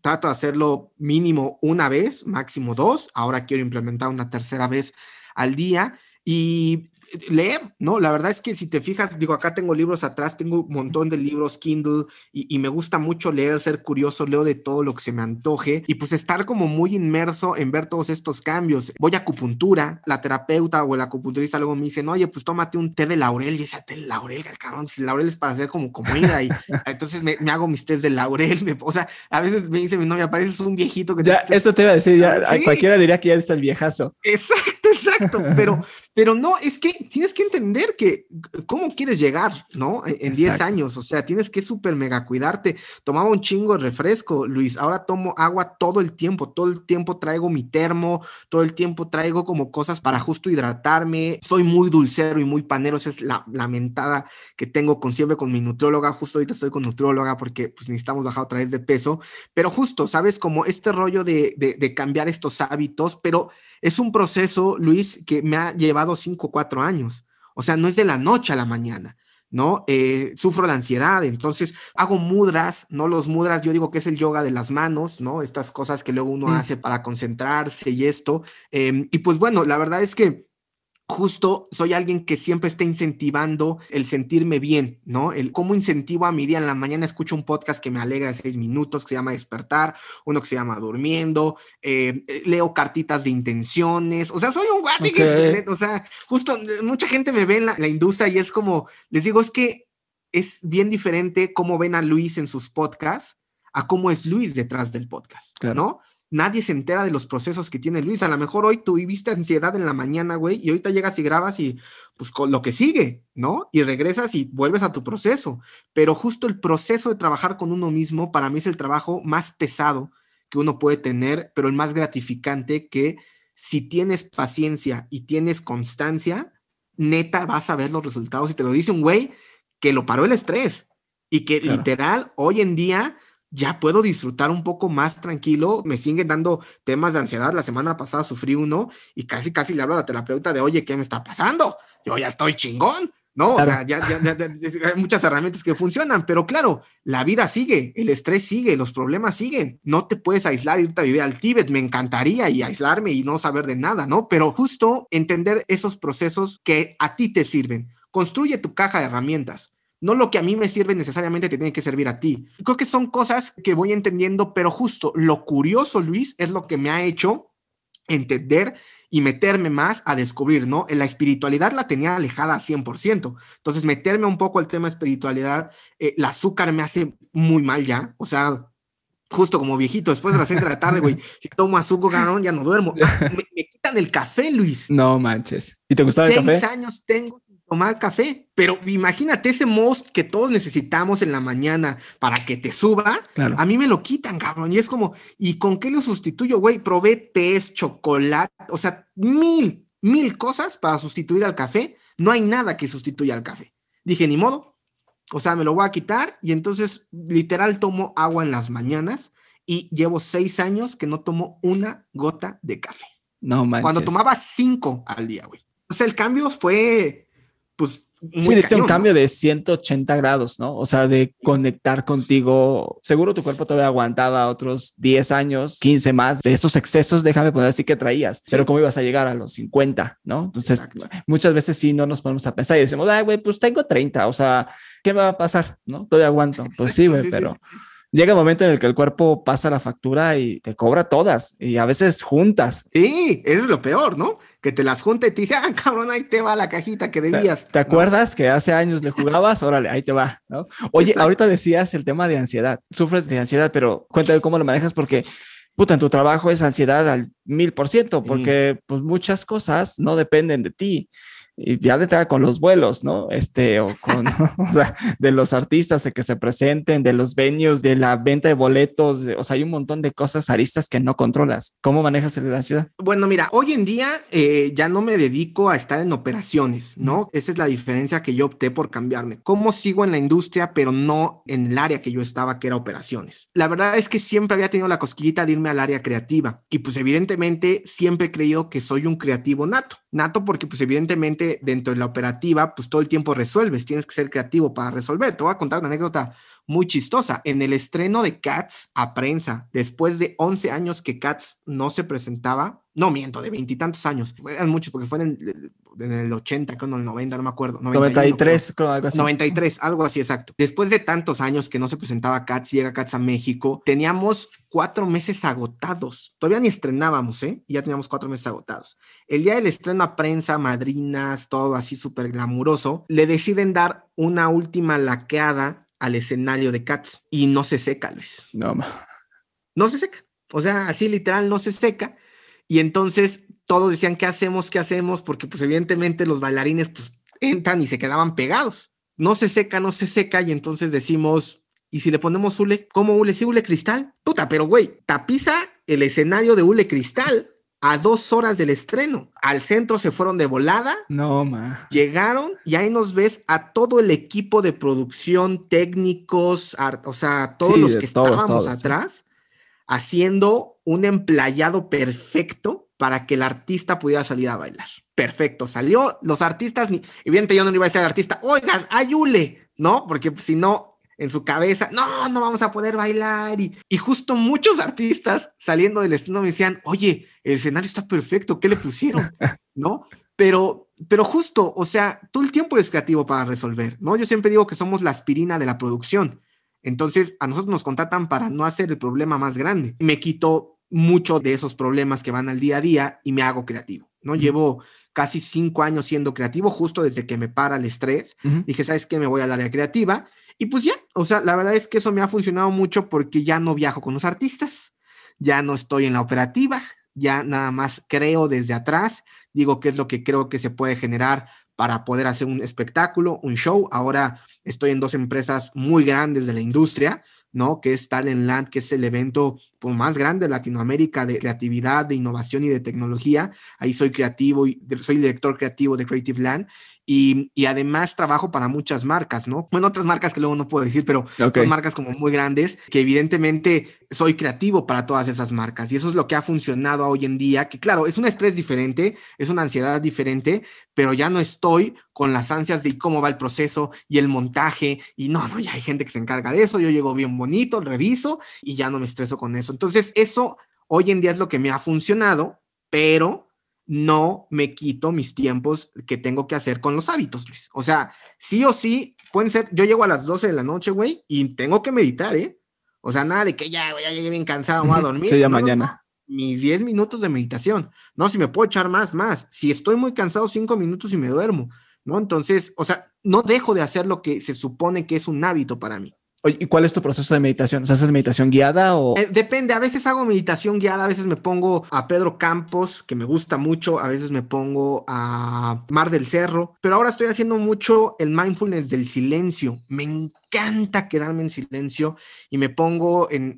trato de hacerlo mínimo una vez, máximo dos. Ahora quiero implementar una tercera vez al día. Y leer, ¿no? La verdad es que si te fijas, digo, acá tengo libros atrás, tengo un montón de libros Kindle y, me gusta mucho leer, ser curioso, leo de todo lo que se me antoje y pues estar como muy inmerso en ver todos estos cambios. Voy a acupuntura, la terapeuta o el acupunturista luego me dicen, oye, pues tómate un té de laurel y ese té de laurel, cabrón, si laurel es para hacer como comida y (laughs) entonces me, hago mis tés de laurel, o sea, a veces me dice mi novia, pareces un viejito que... Ya, eso te iba a decir, ya cualquiera diría que ya está el viejazo. Exacto, (laughs) exacto, pero Pero no, es que tienes que entender que cómo quieres llegar, ¿no? E, en 10 años, o sea, tienes que súper mega cuidarte. Tomaba un chingo de refresco, Luis, ahora tomo agua todo el tiempo, todo el tiempo traigo mi termo, todo el tiempo traigo como cosas para justo hidratarme. Soy muy dulcero y muy panero, esa es la lamentada que tengo con siempre con mi nutrióloga, justo ahorita estoy con nutrióloga porque pues necesitamos bajar otra vez de peso, pero justo, ¿sabes? Como este rollo de, de, de cambiar estos hábitos, pero es un proceso, Luis, que me ha llevado cinco o cuatro años. O sea, no es de la noche a la mañana, ¿no? Eh, sufro de ansiedad, entonces hago mudras, ¿no? Los mudras, yo digo que es el yoga de las manos, ¿no? Estas cosas que luego uno mm. hace para concentrarse y esto. Em, y pues bueno, la verdad es que justo soy alguien que siempre está incentivando el sentirme bien, ¿no? El cómo incentivo a mi día en la mañana escucho un podcast que me alegra de seis minutos que se llama Despertar, uno que se llama Durmiendo, eh, eh, leo cartitas de intenciones, o sea, soy un guati o sea, justo mucha gente me ve en la, industria y es como, les digo, es que es bien diferente cómo ven a Luis en sus podcasts a cómo es Luis detrás del podcast, ¿no? Nadie se entera de los procesos que tiene Luis. A lo mejor hoy tú viviste ansiedad en la mañana, güey, y ahorita llegas y grabas y pues con lo que sigue, ¿no? Y regresas y vuelves a tu proceso. Pero justo el proceso de trabajar con uno mismo para mí es el trabajo más pesado que uno puede tener, pero el más gratificante que si tienes paciencia y tienes constancia, neta vas a ver los resultados. Y te lo dice un güey que lo paró el estrés y que literal hoy en día ya puedo disfrutar un poco más tranquilo. Me siguen dando temas de ansiedad. La semana pasada sufrí uno y casi, casi le hablo a la terapeuta de, oye, ¿qué me está pasando? Yo ya estoy chingón. No, o sea, ya, ya, hay muchas herramientas que funcionan, pero claro, la vida sigue, el estrés sigue, los problemas siguen. No te puedes aislar, irte a vivir al Tíbet, me encantaría y aislarme y no saber de nada, ¿no? Pero justo entender esos procesos que a ti te sirven. Construye tu caja de herramientas no lo que a mí me sirve necesariamente te tiene que servir a ti. Creo que son cosas que voy entendiendo, pero justo lo curioso, Luis, es lo que me ha hecho entender y meterme más a descubrir, ¿no? En la espiritualidad la tenía alejada a 100%. Entonces, meterme un poco al tema de espiritualidad, eh, el azúcar me hace muy mal ya, o sea, justo como viejito, después de las 6 de la tarde, güey, (laughs) si tomo azúcar, ya no duermo. Ah, me, quitan el café, Luis. No manches. ¿Y te gustaba el café? Seis años tengo tomar café. Pero imagínate ese most que todos necesitamos en la mañana para que te suba. A mí me lo quitan, cabrón. Y es como, ¿y con qué lo sustituyo, güey? Probé té, chocolate, o sea, mil, mil cosas para sustituir al café. No hay nada que sustituya al café. Dije, ni modo. O sea, me lo voy a quitar y entonces literal tomo agua en las mañanas y llevo seis años que no tomo una gota de café. No manches. Cuando tomaba cinco al día, güey. O sea, el cambio fue pues... sí, es un cambio de 180 grados, ¿no? O sea, de conectar contigo. Seguro tu cuerpo todavía aguantaba otros 10 años, 15 más de esos excesos, déjame poner así que traías, pero ¿cómo ibas a llegar a los 50, ¿no? Entonces, muchas veces sí no nos ponemos a pensar y decimos, ay, güey, pues tengo 30, o sea, ¿qué me va a pasar? ¿No? Todavía aguanto. Pues sí, (laughs) güey, pero llega un momento en el que el cuerpo pasa la factura y te cobra todas y a veces juntas. Sí, eso es lo peor, ¿no? Que te las junta y te dice, ah, cabrón, ahí te va la cajita que debías. ¿Te, acuerdas que hace años le jugabas? (laughs) Órale, ahí te va, ¿no? Oye, ahorita decías el tema de ansiedad. Sufres de ansiedad, pero cuéntame cómo lo manejas porque puta, en tu trabajo es ansiedad al mil por ciento, porque pues muchas cosas no dependen de ti y ya de con los vuelos, ¿no? Este, o con, (laughs) o sea, de los artistas de que se presenten, de los venues, de la venta de boletos, o sea, hay un montón de cosas aristas que no controlas. ¿Cómo manejas la ansiedad? Bueno, mira, hoy en día eh, ya no me dedico a estar en operaciones, ¿no? Esa es la diferencia que yo opté por cambiarme. ¿Cómo sigo en la industria, pero no en el área que yo estaba, que era operaciones? La verdad es que siempre había tenido la cosquillita de irme al área creativa y pues evidentemente siempre he creído que soy un creativo nato. Nato porque pues evidentemente dentro de la operativa, pues todo el tiempo resuelves, tienes que ser creativo para resolver. Te voy a contar una anécdota muy chistosa. En el estreno de Cats a prensa, después de 11 años que Cats no se presentaba, no miento, de veintitantos años, eran muchos porque fue en el, en el 80, creo, en el 90, no me acuerdo. 93, creo, algo así. 93, algo así, exacto. Después de tantos años que no se presentaba Cats, llega Cats a México, teníamos cuatro meses agotados. Todavía ni estrenábamos, ¿eh? Y ya teníamos cuatro meses agotados. El día del estreno a prensa, madrinas, todo así súper glamuroso, le deciden dar una última laqueada al escenario de Cats y no se seca, Luis. No, no se seca. O sea, así literal no se seca. Y entonces todos decían, ¿qué hacemos? ¿Qué hacemos? Porque pues evidentemente los bailarines pues entran y se quedaban pegados. No se seca, no se seca y entonces decimos, ¿y si le ponemos hule? ¿Cómo hule? Sí, hule cristal. Puta, pero güey, tapiza el escenario de hule cristal a dos horas del estreno. Al centro se fueron de volada. No, ma. Llegaron y ahí nos ves a todo el equipo de producción, técnicos, o sea, todos los que estábamos atrás, haciendo un emplayado perfecto para que el artista pudiera salir a bailar. Perfecto, salió. Los artistas, ni, evidentemente yo no le iba a decir al artista, oigan, ayule, ¿no? Porque si no, en su cabeza, no, no vamos a poder bailar. Y, y justo muchos artistas saliendo del estreno me decían, oye, el escenario está perfecto, ¿qué le pusieron? (laughs) ¿No? Pero, pero justo, o sea, todo el tiempo eres creativo para resolver, ¿no? Yo siempre digo que somos la aspirina de la producción. Entonces, a nosotros nos contratan para no hacer el problema más grande. Me quito mucho de esos problemas que van al día a día y me hago creativo, ¿no? Llevo casi cinco años siendo creativo, justo desde que me para el estrés. Dije, ¿sabes qué? Me voy al área creativa y pues ya, o sea, la verdad es que eso me ha funcionado mucho porque ya no viajo con los artistas, ya no estoy en la operativa, ya nada más creo desde atrás, digo qué es lo que creo que se puede generar para poder hacer un espectáculo, un show. Ahora estoy en dos empresas muy grandes de la industria, ¿no? Que es Talent Land, que es el evento pues, más grande de Latinoamérica de creatividad, de innovación y de tecnología. Ahí soy creativo y soy director creativo de Creative Land y, además trabajo para muchas marcas, ¿no? Bueno, otras marcas que luego no puedo decir, pero son marcas como muy grandes que evidentemente soy creativo para todas esas marcas y eso es lo que ha funcionado hoy en día, que claro, es un estrés diferente, es una ansiedad diferente, pero ya no estoy con las ansias de cómo va el proceso y el montaje y no, no, ya hay gente que se encarga de eso, yo llego bien bonito, reviso y ya no me estreso con eso. Entonces, eso hoy en día es lo que me ha funcionado, pero no me quito mis tiempos que tengo que hacer con los hábitos, Luis. O sea, sí o sí, pueden ser, yo llego a las 12 de la noche, güey, y tengo que meditar, ¿eh? O sea, nada de que ya, ya llegué bien cansado, voy a dormir. Sí, ya mañana. mis 10 minutos de meditación. No, si me puedo echar más, más. Si estoy muy cansado, 5 minutos y me duermo, ¿no? Entonces, o sea, no dejo de hacer lo que se supone que es un hábito para mí. ¿Y cuál es tu proceso de meditación? ¿Haces meditación guiada o...? Eh, depende, a veces hago meditación guiada, a veces me pongo a Pedro Campos, que me gusta mucho, a veces me pongo a Mar del Cerro, pero ahora estoy haciendo mucho el mindfulness del silencio. Me encanta quedarme en silencio y me pongo en,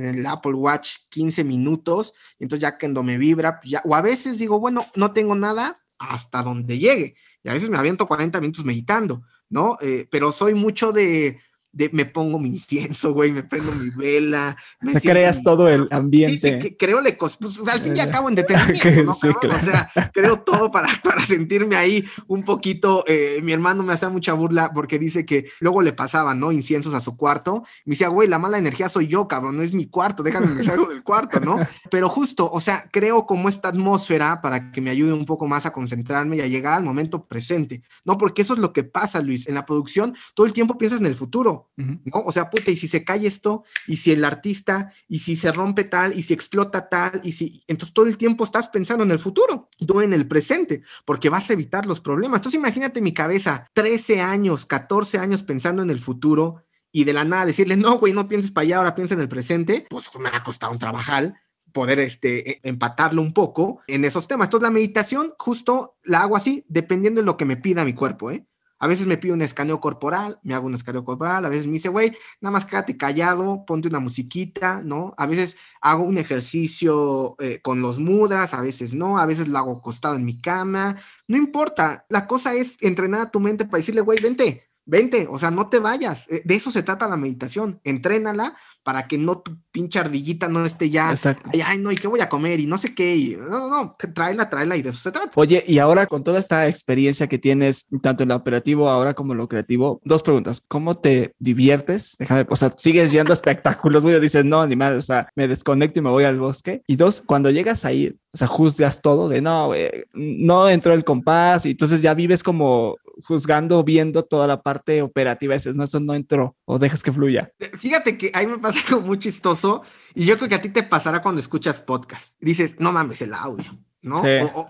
el Apple Watch 15 minutos, entonces ya cuando me vibra, pues ya, o a veces digo, bueno, no tengo nada hasta donde llegue, y a veces me aviento 40 minutos meditando, ¿no? Eh, pero soy mucho de me pongo mi incienso, güey, me prendo mi vela. Me creas todo el ambiente. Sí, sí, creo le pues, al fin y al cabo en detenimiento, (laughs) ¿no? O sea, creo todo para, (laughs) para sentirme ahí un poquito. Eh, mi hermano me hacía mucha burla porque dice que luego le pasaba, ¿no? Inciensos a su cuarto. Me decía, güey, la mala energía soy yo, cabrón, no es mi cuarto, déjame me salgo del cuarto, ¿no? (laughs) Pero justo, o sea, creo como esta atmósfera para que me ayude un poco más a concentrarme y a llegar al momento presente, ¿no? Porque eso es lo que pasa, Luis, en la producción, todo el tiempo piensas en el futuro ¿no? O sea, puta, y si se cae esto, y si el artista, y si se rompe tal, y si explota tal, y si, entonces todo el tiempo estás pensando en el futuro, no en el presente, porque vas a evitar los problemas. Entonces imagínate mi cabeza, 13 años, 14 años pensando en el futuro, y de la nada decirle, no, güey, no pienses para allá, ahora piensa en el presente, pues me ha costado un trabajar poder este, e, empatarlo un poco en esos temas. Entonces la meditación justo la hago así, dependiendo de lo que me pida mi cuerpo, ¿eh? A veces me pide un escaneo corporal, me hago un escaneo corporal, a veces me dice, güey, nada más quédate callado, ponte una musiquita, ¿no? A veces hago un ejercicio eh, con los mudras, a veces no, a veces lo hago acostado en mi cama, no importa, la cosa es entrenar a tu mente para decirle, güey, vente, vente, o sea, no te vayas, eh, de eso se trata la meditación, entrénala para que no tu pinche ardillita no esté ya, ay, ay, no, ¿y qué voy a comer? Y no sé qué, y, no, no, no, tráela, tráela y de eso se trata. Oye, y ahora con toda esta experiencia que tienes, tanto en lo operativo ahora como en lo creativo, dos preguntas, ¿cómo te diviertes? Déjame, o sea, ¿sigues yendo a espectáculos, güey, dices, no, ni mal, o sea, me desconecto y me voy al bosque? Y dos, cuando llegas ahí, o sea, juzgas todo de, no, güey, no entró el compás y entonces ya vives como juzgando, viendo toda la parte operativa, dices, no, eso no entró, o dejas que fluya. Fíjate que ahí me pasa (laughs) algo muy chistoso y yo creo que a ti te pasará cuando escuchas podcast. Dices, no mames el audio. ¿no?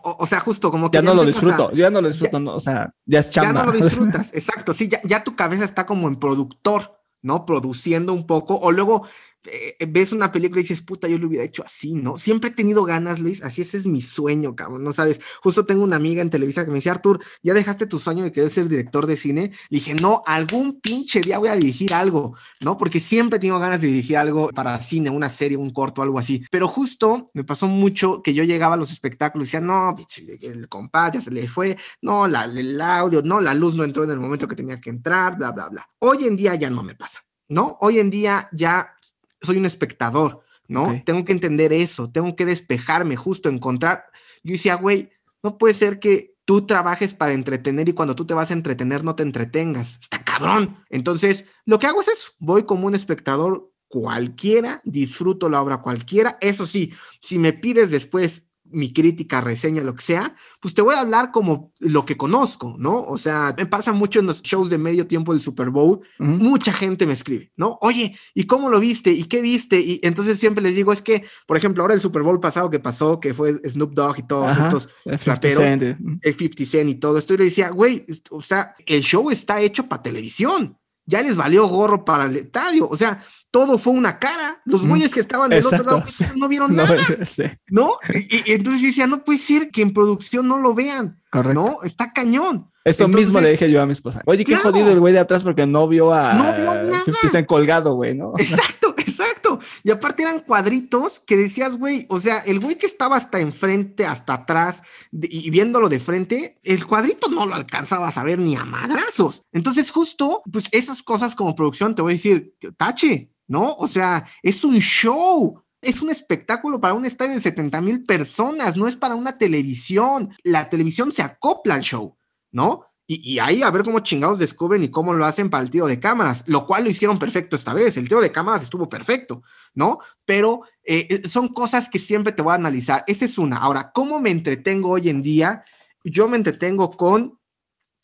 O, sea, justo como que... Ya, no lo disfruto, ya no lo disfruto, no, o sea, ya es chamba. Ya no lo (laughs) disfrutas, exacto, sí, ya, ya tu cabeza está como en productor, ¿no? Produciendo un poco, o luego eh, ves una película y dices, puta, yo lo hubiera hecho así, ¿no? Siempre he tenido ganas, Luis, así ese es mi sueño, cabrón, ¿no sabes? Justo tengo una amiga en Televisa que me decía, Artur, ¿ya dejaste tu sueño de querer ser director de cine? Le dije, no, algún pinche día voy a dirigir algo, ¿no? Porque siempre tengo ganas de dirigir algo para cine, una serie, un corto, algo así. Pero justo me pasó mucho que yo llegaba a los espectáculos y decía, no, el compás ya se le fue, no, la, el audio, no, la luz no entró en el momento que tenía que entrar, bla, bla, bla. Hoy en día ya no me pasa. ¿No? Hoy en día ya soy un espectador, ¿no? Tengo que entender eso, tengo que despejarme, justo encontrar. Yo decía, güey, no puede ser que tú trabajes para entretener y cuando tú te vas a entretener no te entretengas. Está cabrón. Entonces, lo que hago es eso, voy como un espectador cualquiera, disfruto la obra cualquiera. Eso sí, si me pides después mi crítica, reseña, lo que sea, pues te voy a hablar como lo que conozco, ¿no? O sea, me pasa mucho en los shows de medio tiempo del Super Bowl, mucha gente me escribe, ¿no? Oye, ¿y cómo lo viste? ¿Y qué viste? Y entonces siempre les digo, es que, por ejemplo, ahora el Super Bowl pasado que pasó, que fue Snoop Dogg y todos estos raperos, el 50 Cent y todo esto, y le decía, güey, o sea, el show está hecho para televisión, ya les valió gorro para el estadio, o sea, todo fue una cara. Los güeyes que estaban del otro lado no vieron (laughs) nada. (laughs) No, Y, entonces yo decía, no puede ser que en producción no lo vean. Correcto. No, está cañón. Eso mismo le dije yo a mi esposa. Oye, qué jodido el güey de atrás porque no vio a no vio nada. colgado, güey, ¿no? Exacto, (laughs) exacto. Y aparte eran cuadritos que decías, güey, o sea, el güey que estaba hasta enfrente, hasta atrás y viéndolo de frente, el cuadrito no lo alcanzabas a ver ni a madrazos. Entonces, justo, pues esas cosas como producción, te voy a decir, tache, ¿no? O sea, es un show. Es un espectáculo para un estadio de 70 mil personas, no es para una televisión. La televisión se acopla al show, ¿no? Y, ahí a ver cómo chingados descubren y cómo lo hacen para el tiro de cámaras, lo cual lo hicieron perfecto esta vez. El tiro de cámaras estuvo perfecto, ¿no? Pero eh, eh, son cosas que siempre te voy a analizar. Esa es una. Ahora, ¿cómo me entretengo hoy en día? Yo me entretengo con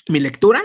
mi lectura,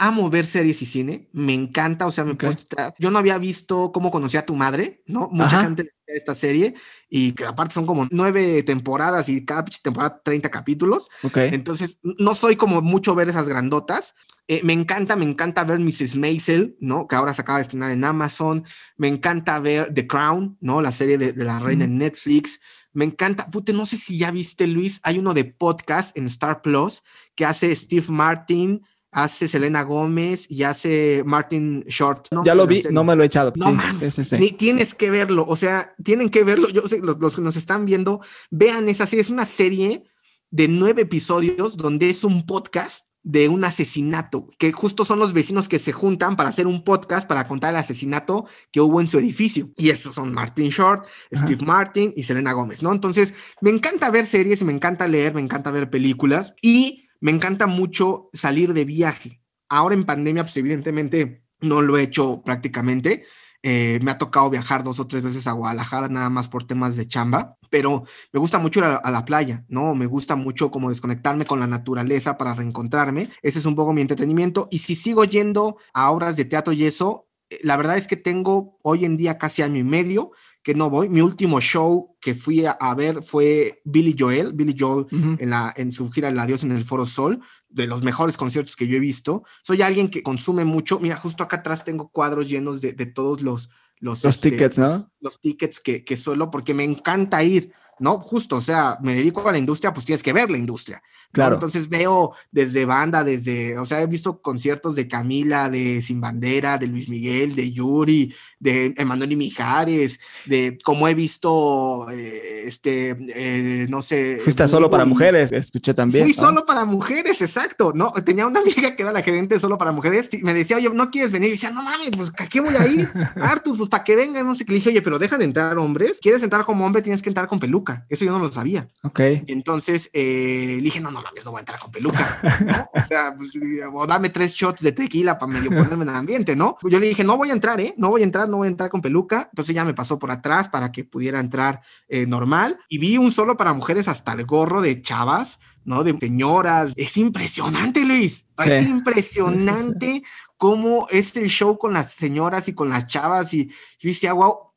amo ver series y cine, me encanta, o sea, me okay. estar... Yo no había visto cómo conocí a tu madre, ¿no? Mucha gente gente esta serie y que aparte son como nueve temporadas y cada temporada 30 capítulos. Okay. Entonces, no soy como mucho ver esas grandotas. Eh, me encanta, me encanta ver Mrs. Maisel, ¿no? Que ahora se acaba de estrenar en Amazon. Me encanta ver The Crown, ¿no? La serie de, la reina en Netflix. Me encanta, pute, no sé si ya viste, Luis, hay uno de podcast en Star Plus que hace Steve Martin, hace Selena Gómez y hace Martin Short. Ya lo vi, no me lo he echado. No sí, sí, sí, Ni tienes que verlo, o sea, tienen que verlo. Yo sé, los, que nos están viendo, vean esa serie. Es una serie de nueve episodios donde es un podcast de un asesinato, que justo son los vecinos que se juntan para hacer un podcast para contar el asesinato que hubo en su edificio. Y esos son Martin Short, Steve Martin y Selena Gómez, ¿no? Entonces, me encanta ver series, me encanta leer, me encanta ver películas y me encanta mucho salir de viaje. Ahora en pandemia, pues evidentemente no lo he hecho prácticamente. Eh, me ha tocado viajar dos o tres veces a Guadalajara nada más por temas de chamba, pero me gusta mucho ir a, la playa, ¿no? Me gusta mucho como desconectarme con la naturaleza para reencontrarme. Ese es un poco mi entretenimiento. Y si sigo yendo a obras de teatro y eso, eh, la verdad es que tengo hoy en día casi año y medio que no voy. Mi último show que fui a, ver fue Billy Joel, Billy Joel en, la, en su gira La Dios en el Foro Sol, de los mejores conciertos que yo he visto. Soy alguien que consume mucho. Mira, justo acá atrás tengo cuadros llenos de, de todos los, los, los este, tickets, ¿no? Los, tickets que, que suelo, porque me encanta ir. ¿No? Justo, o sea, me dedico a la industria, pues tienes que ver la industria. Claro. Entonces veo desde banda, desde, o sea, he visto conciertos de Camila, de Sin Bandera, de Luis Miguel, de Yuri, de Emanuel y Mijares, de como he visto, eh, este, eh, no sé. Fuiste solo para mujeres, escuché también. Fui solo para mujeres, exacto, ¿no? Tenía una amiga que era la gerente solo para mujeres, y me decía, oye, ¿no quieres venir? Y decía, no mames, pues, ¿a qué voy a ir? (laughs) Artus, pues, para que vengan, no sé qué. Le dije, oye, pero dejan de entrar hombres. ¿Quieres entrar como hombre? Tienes que entrar con peluca. Eso yo no lo sabía. Ok. entonces eh, le dije, no, no mames, no voy a entrar con peluca. (laughs) O sea, pues, o dame tres shots de tequila para medio ponerme en el ambiente, ¿no? Yo le dije, no voy a entrar, ¿eh? No voy a entrar, no voy a entrar con peluca. Entonces ya me pasó por atrás para que pudiera entrar eh, normal. Y vi un solo para mujeres hasta el gorro de chavas, ¿no? De señoras. Es impresionante, Luis. Es impresionante (laughs) cómo es el show con las señoras y con las chavas. Y yo decía, wow,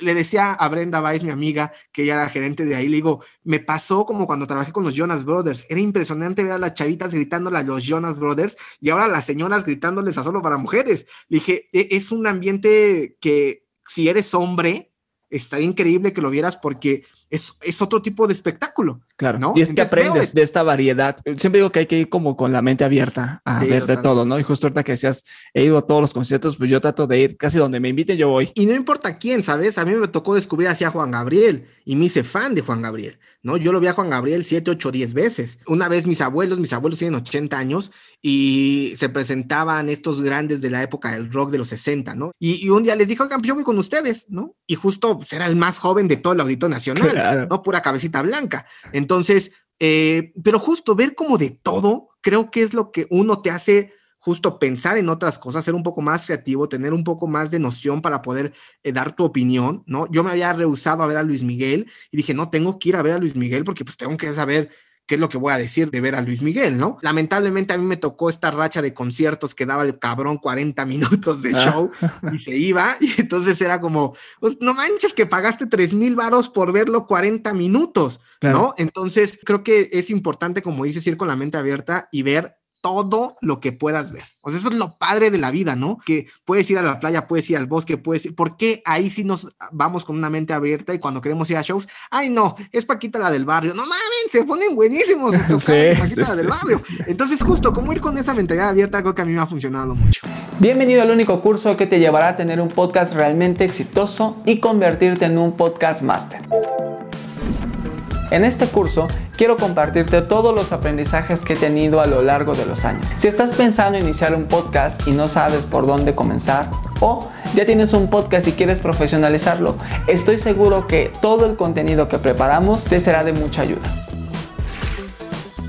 le decía a Brenda Weiss, mi amiga, que ella era gerente de ahí, le digo, me pasó como cuando trabajé con los Jonas Brothers. Era impresionante ver a las chavitas gritándole a los Jonas Brothers y ahora las señoras gritándoles a solo para mujeres. Le dije, e-, es un ambiente que si eres hombre, estaría increíble que lo vieras porque es, es otro tipo de espectáculo. Claro, ¿no? y es que aprendes de esta variedad. Siempre digo que hay que ir como con la mente abierta a ver de todo, ¿no? Y justo ahorita que decías, he ido a todos los conciertos, pues yo trato de ir casi donde me inviten, yo voy. Y no importa quién, ¿sabes? A mí me tocó descubrir así a Juan Gabriel y me hice fan de Juan Gabriel. ¿no? Yo lo vi a Juan Gabriel 7, 8, 10 veces. Una vez mis abuelos, mis abuelos tienen 80 años y se presentaban estos grandes de la época del rock de los 60, ¿no? Y, un día les dije, oigan, pues yo voy con ustedes, ¿no? Y justo pues, era el más joven de todo el Auditorio Nacional, ¿no? Pura cabecita blanca. Entonces, eh, pero justo ver como de todo, creo que es lo que uno te hace justo pensar en otras cosas, ser un poco más creativo, tener un poco más de noción para poder eh, dar tu opinión, ¿no? Yo me había rehusado a ver a Luis Miguel y dije, no, tengo que ir a ver a Luis Miguel porque pues tengo que saber qué es lo que voy a decir de ver a Luis Miguel, ¿no? Lamentablemente a mí me tocó esta racha de conciertos que daba el cabrón 40 (laughs) minutos de ah. show y se iba (laughs) y entonces era como, pues no manches que pagaste 3 mil varos por verlo 40 minutos, ¿no? Entonces creo que es importante, como dices, ir con la mente abierta y ver todo lo que puedas ver. O sea, eso es lo padre de la vida, ¿no? Que puedes ir a la playa, puedes ir al bosque, puedes ir. ¿Por qué ahí sí nos vamos con una mente abierta y cuando queremos ir a shows, ay, no, es Paquita la del barrio. No mames, se ponen buenísimos. (laughs) Sí, Paquita la del barrio. Entonces, justo como ir con esa mentalidad abierta, creo que a mí me ha funcionado mucho. Bienvenido al único curso que te llevará a tener un podcast realmente exitoso y convertirte en un podcast master. En este curso quiero compartirte todos los aprendizajes que he tenido a lo largo de los años. Si estás pensando en iniciar un podcast y no sabes por dónde comenzar o ya tienes un podcast y quieres profesionalizarlo, estoy seguro que todo el contenido que preparamos te será de mucha ayuda.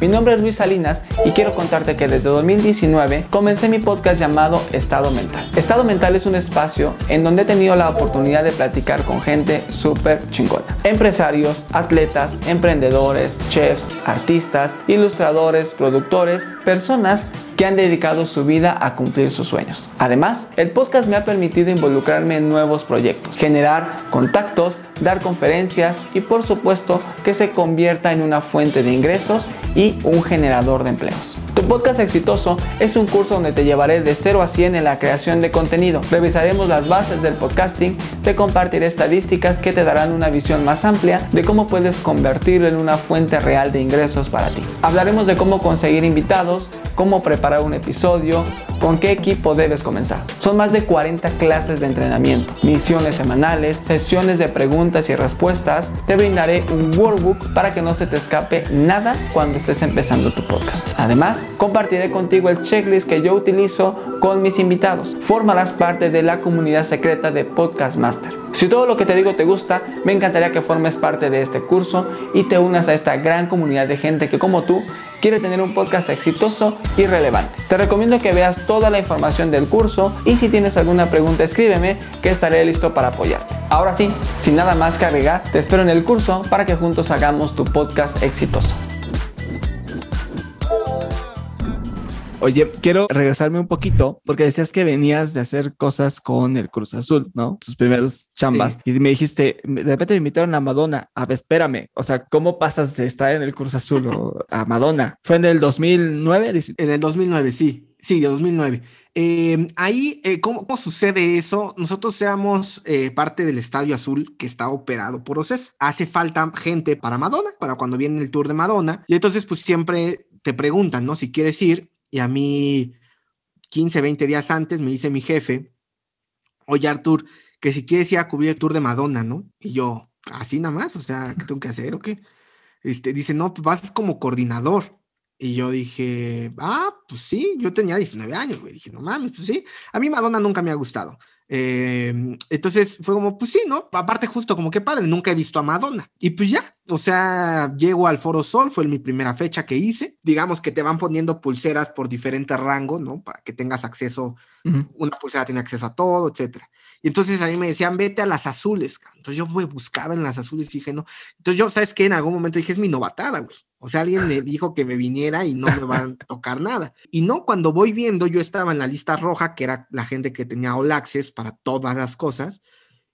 Mi nombre es Luis Salinas y quiero contarte que desde 2019 comencé mi podcast llamado Estado Mental. Estado Mental es un espacio en donde he tenido la oportunidad de platicar con gente súper chingona. Empresarios, atletas, emprendedores, chefs, artistas, ilustradores, productores, personas que han dedicado su vida a cumplir sus sueños. Además, el podcast me ha permitido involucrarme en nuevos proyectos, generar contactos, dar conferencias y por supuesto que se convierta en una fuente de ingresos un generador de empleos. Tu podcast exitoso es un curso donde te llevaré de 0 a 100 en la creación de contenido. Revisaremos las bases del podcasting, te compartiré estadísticas que te darán una visión más amplia de cómo puedes convertirlo en una fuente real de ingresos para ti. Hablaremos de cómo conseguir invitados, cómo preparar un episodio, con qué equipo debes comenzar. Son más de 40 clases de entrenamiento, misiones semanales, sesiones de preguntas y respuestas. Te brindaré un workbook para que no se te escape nada cuando estés empezando tu podcast. Además, compartiré contigo el checklist que yo utilizo con mis invitados. Formarás parte de la comunidad secreta de Podcast Master. Si todo lo que te digo te gusta, me encantaría que formes parte de este curso y te unas a esta gran comunidad de gente que como tú quiere tener un podcast exitoso y relevante. Te recomiendo que veas toda la información del curso y si tienes alguna pregunta escríbeme que estaré listo para apoyarte. Ahora sí, sin nada más que agregar, te espero en el curso para que juntos hagamos tu podcast exitoso. Oye, quiero regresarme un poquito porque decías que venías de hacer cosas con el Cruz Azul, ¿no? Tus primeros chambas. Y me dijiste, de repente me invitaron a Madonna. A ver, espérame. O sea, ¿cómo pasas de estar en el Cruz Azul a Madonna? ¿Fue en el 2009? En el 2009, sí. Sí, de 2009. Em, ahí, eh, ¿cómo, sucede eso? Nosotros éramos eh, parte del Estadio Azul que está operado por OCES. Hace falta gente para Madonna, para cuando viene el tour de Madonna. Y entonces, pues siempre te preguntan, ¿no? Si quieres ir. Y a mí, 15, 20 días antes, me dice mi jefe, oye Artur, que si quieres ir a cubrir el tour de Madonna, ¿no? Y yo, así nada más, o sea, ¿qué tengo que hacer o qué? Este, dice, no, pues vas como coordinador. Y yo dije, ah, pues sí, yo tenía 19 años, güey. Dije, no mames, pues sí. A mí Madonna nunca me ha gustado. Em, entonces fue como, pues sí, ¿no? Aparte, justo como que padre, nunca he visto a Madonna. Y pues ya, o sea, llego al Foro Sol, fue mi primera fecha que hice. Digamos que te van poniendo pulseras por diferentes rangos, ¿no? Para que tengas acceso, una pulsera tiene acceso a todo, etcétera. Y entonces a mí me decían, vete a las azules. Entonces yo me buscaba en las azules y dije, no. Entonces yo, ¿sabes qué? En algún momento dije, es mi novatada, güey. O sea, alguien me dijo que me viniera y no me van a tocar nada. Y no, cuando voy viendo, yo estaba en la lista roja, que era la gente que tenía All Access para todas las cosas,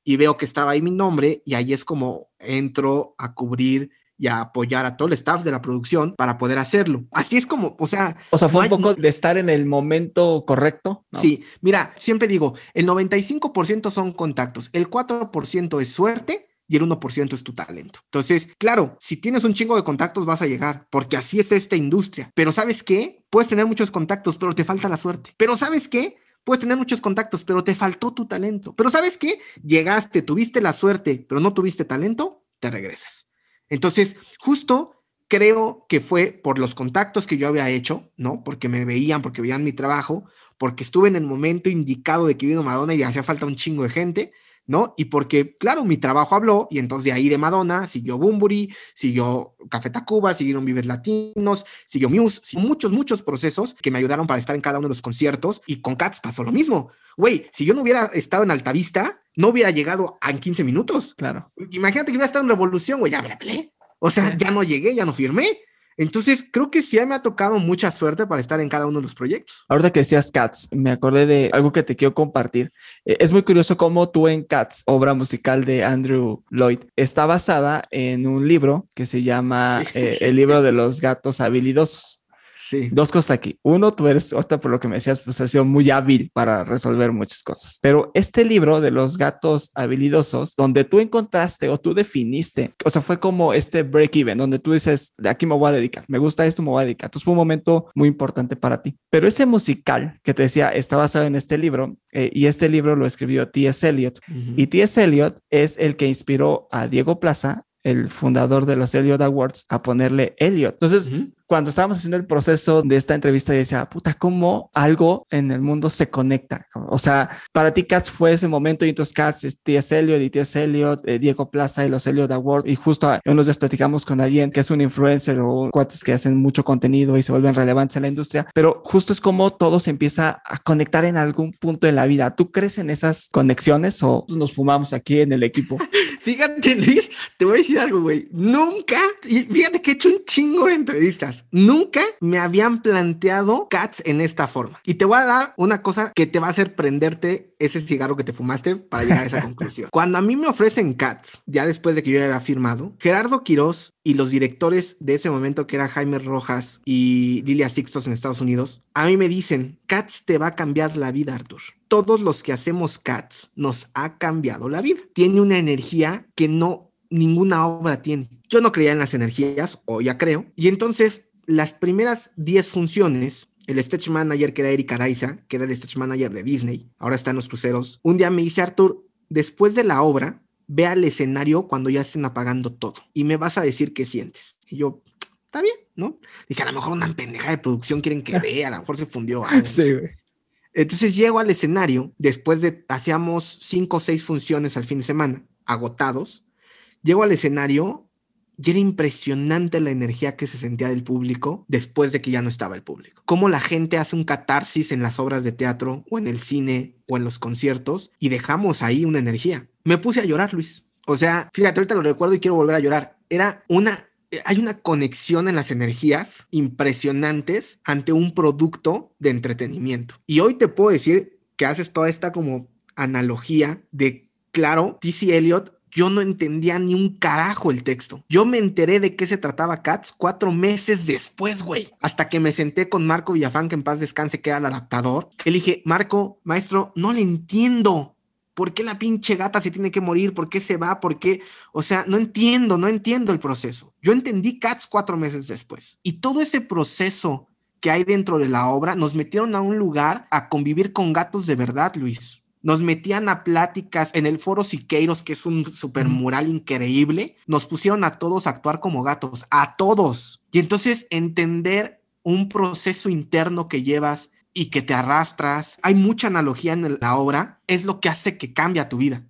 y veo que estaba ahí mi nombre, y ahí es como entro a cubrir y a apoyar a todo el staff de la producción para poder hacerlo. Así es como, o sea... O sea, fue un poco de estar en el momento correcto. Sí, mira, siempre digo, el 95% son contactos, el 4% es suerte y el 1% es tu talento. Entonces, claro, si tienes un chingo de contactos vas a llegar, porque así es esta industria. Pero ¿sabes qué? Puedes tener muchos contactos, pero te falta la suerte. Pero ¿sabes qué? Puedes tener muchos contactos, pero te faltó tu talento. Pero ¿sabes qué? Llegaste, tuviste la suerte, pero no tuviste talento, te regresas. Entonces, justo creo que fue por los contactos que yo había hecho, ¿no? Porque me veían, porque veían mi trabajo, porque estuve en el momento indicado de que vino Madonna y hacía falta un chingo de gente. ¿no? Y porque, claro, mi trabajo habló y entonces de ahí de Madonna siguió Bumburi, siguió Café Tacuba, siguieron Vives Latinos, siguió Muse, muchos, muchos procesos que me ayudaron para estar en cada uno de los conciertos y con Cats pasó lo mismo. Güey, si yo no hubiera estado en Altavista, no hubiera llegado en 15 minutos. Claro. Imagínate que hubiera estado en Revolución, güey, ya me la peleé. O sea, ya no llegué, ya no firmé. Entonces, creo que sí me ha tocado mucha suerte para estar en cada uno de los proyectos. Ahorita que decías Cats, me acordé de algo que te quiero compartir. Eh, es muy curioso cómo tú en Cats, obra musical de Andrew Lloyd, está basada en un libro que se llama eh, (laughs) El libro de los gatos habilidosos. Dos cosas aquí. Uno, tú eres, otra por lo que me decías, pues has sido muy hábil para resolver muchas cosas. Pero este libro de los gatos habilidosos, donde tú encontraste o tú definiste, o sea, fue como este break-even, donde tú dices, de aquí me voy a dedicar, me gusta esto, me voy a dedicar. Entonces fue un momento muy importante para ti. Pero ese musical que te decía está basado en este libro eh, y este libro lo escribió T.S. Eliot. Y T.S. Eliot es el que inspiró a Diego Plaza el fundador de los Elliot Awards, a ponerle Elliot. Entonces, cuando estábamos haciendo el proceso de esta entrevista, decía, puta, ¿cómo algo en el mundo se conecta? O sea, para ti Cats fue ese momento y entonces Cats es T.S. Eliot y T.S. Eliot, eh, Diego Plaza y los Elliot Awards. Y justo unos días platicamos con alguien que es un influencer o cuates que hacen mucho contenido y se vuelven relevantes en la industria. Pero justo es como todo se empieza a conectar en algún punto de la vida. ¿Tú crees en esas conexiones o nos fumamos aquí en el equipo? (laughs) Fíjate, Luis, te voy a decir algo, güey. Nunca, y fíjate que he hecho un chingo de entrevistas Nunca me habían planteado Cats en esta forma. Y te voy a dar una cosa que te va a hacer prenderte ese cigarro que te fumaste para llegar a esa (laughs) conclusión. Cuando a mí me ofrecen Cats, ya después de que yo ya había firmado, Gerardo Quirós y los directores de ese momento, que era Jaime Rojas y Lilia Sixtos en Estados Unidos, a mí me dicen, Cats te va a cambiar la vida, Arthur. Todos los que hacemos Cats nos ha cambiado la vida. Tiene una energía que no ninguna obra tiene. Yo no creía en las energías, o ya creo, y entonces las primeras 10 funciones, el stage manager que era Eric Araiza, que era el stage manager de Disney, ahora está en los cruceros, un día me dice, Arthur, después de la obra, ve al escenario cuando ya estén apagando todo y me vas a decir qué sientes. Y yo, está bien, ¿no? Dije, a lo mejor una pendeja de producción quieren que vea, a lo mejor se fundió (laughs) algo. Sí, Entonces llego al escenario, después de, hacíamos cinco o seis funciones al fin de semana, agotados, llego al escenario y era impresionante la energía que se sentía del público después de que ya no estaba el público. Cómo la gente hace un catarsis en las obras de teatro o en el cine o en los conciertos y dejamos ahí una energía. Me puse a llorar, Luis. O sea, fíjate, ahorita lo recuerdo y quiero volver a llorar. Era una hay una conexión en las energías impresionantes ante un producto de entretenimiento. Y hoy te puedo decir que haces toda esta como analogía de, claro, T.C. Eliot yo no entendía ni un carajo el texto. Yo me enteré de qué se trataba Cats cuatro meses después, güey. Hasta que me senté con Marco Villafán, que en paz descanse, que el adaptador. Le dije, Marco, maestro, no le entiendo. ¿Por qué la pinche gata se tiene que morir? ¿Por qué se va? ¿Por qué? O sea, no entiendo, no entiendo el proceso. Yo entendí Cats cuatro meses después. Y todo ese proceso que hay dentro de la obra nos metieron a un lugar a convivir con gatos de verdad, Luis nos metían a pláticas en el foro Siqueiros, que es un super mural increíble, nos pusieron a todos a actuar como gatos, a todos. Y entonces entender un proceso interno que llevas y que te arrastras, hay mucha analogía en la obra, es lo que hace que cambie tu vida,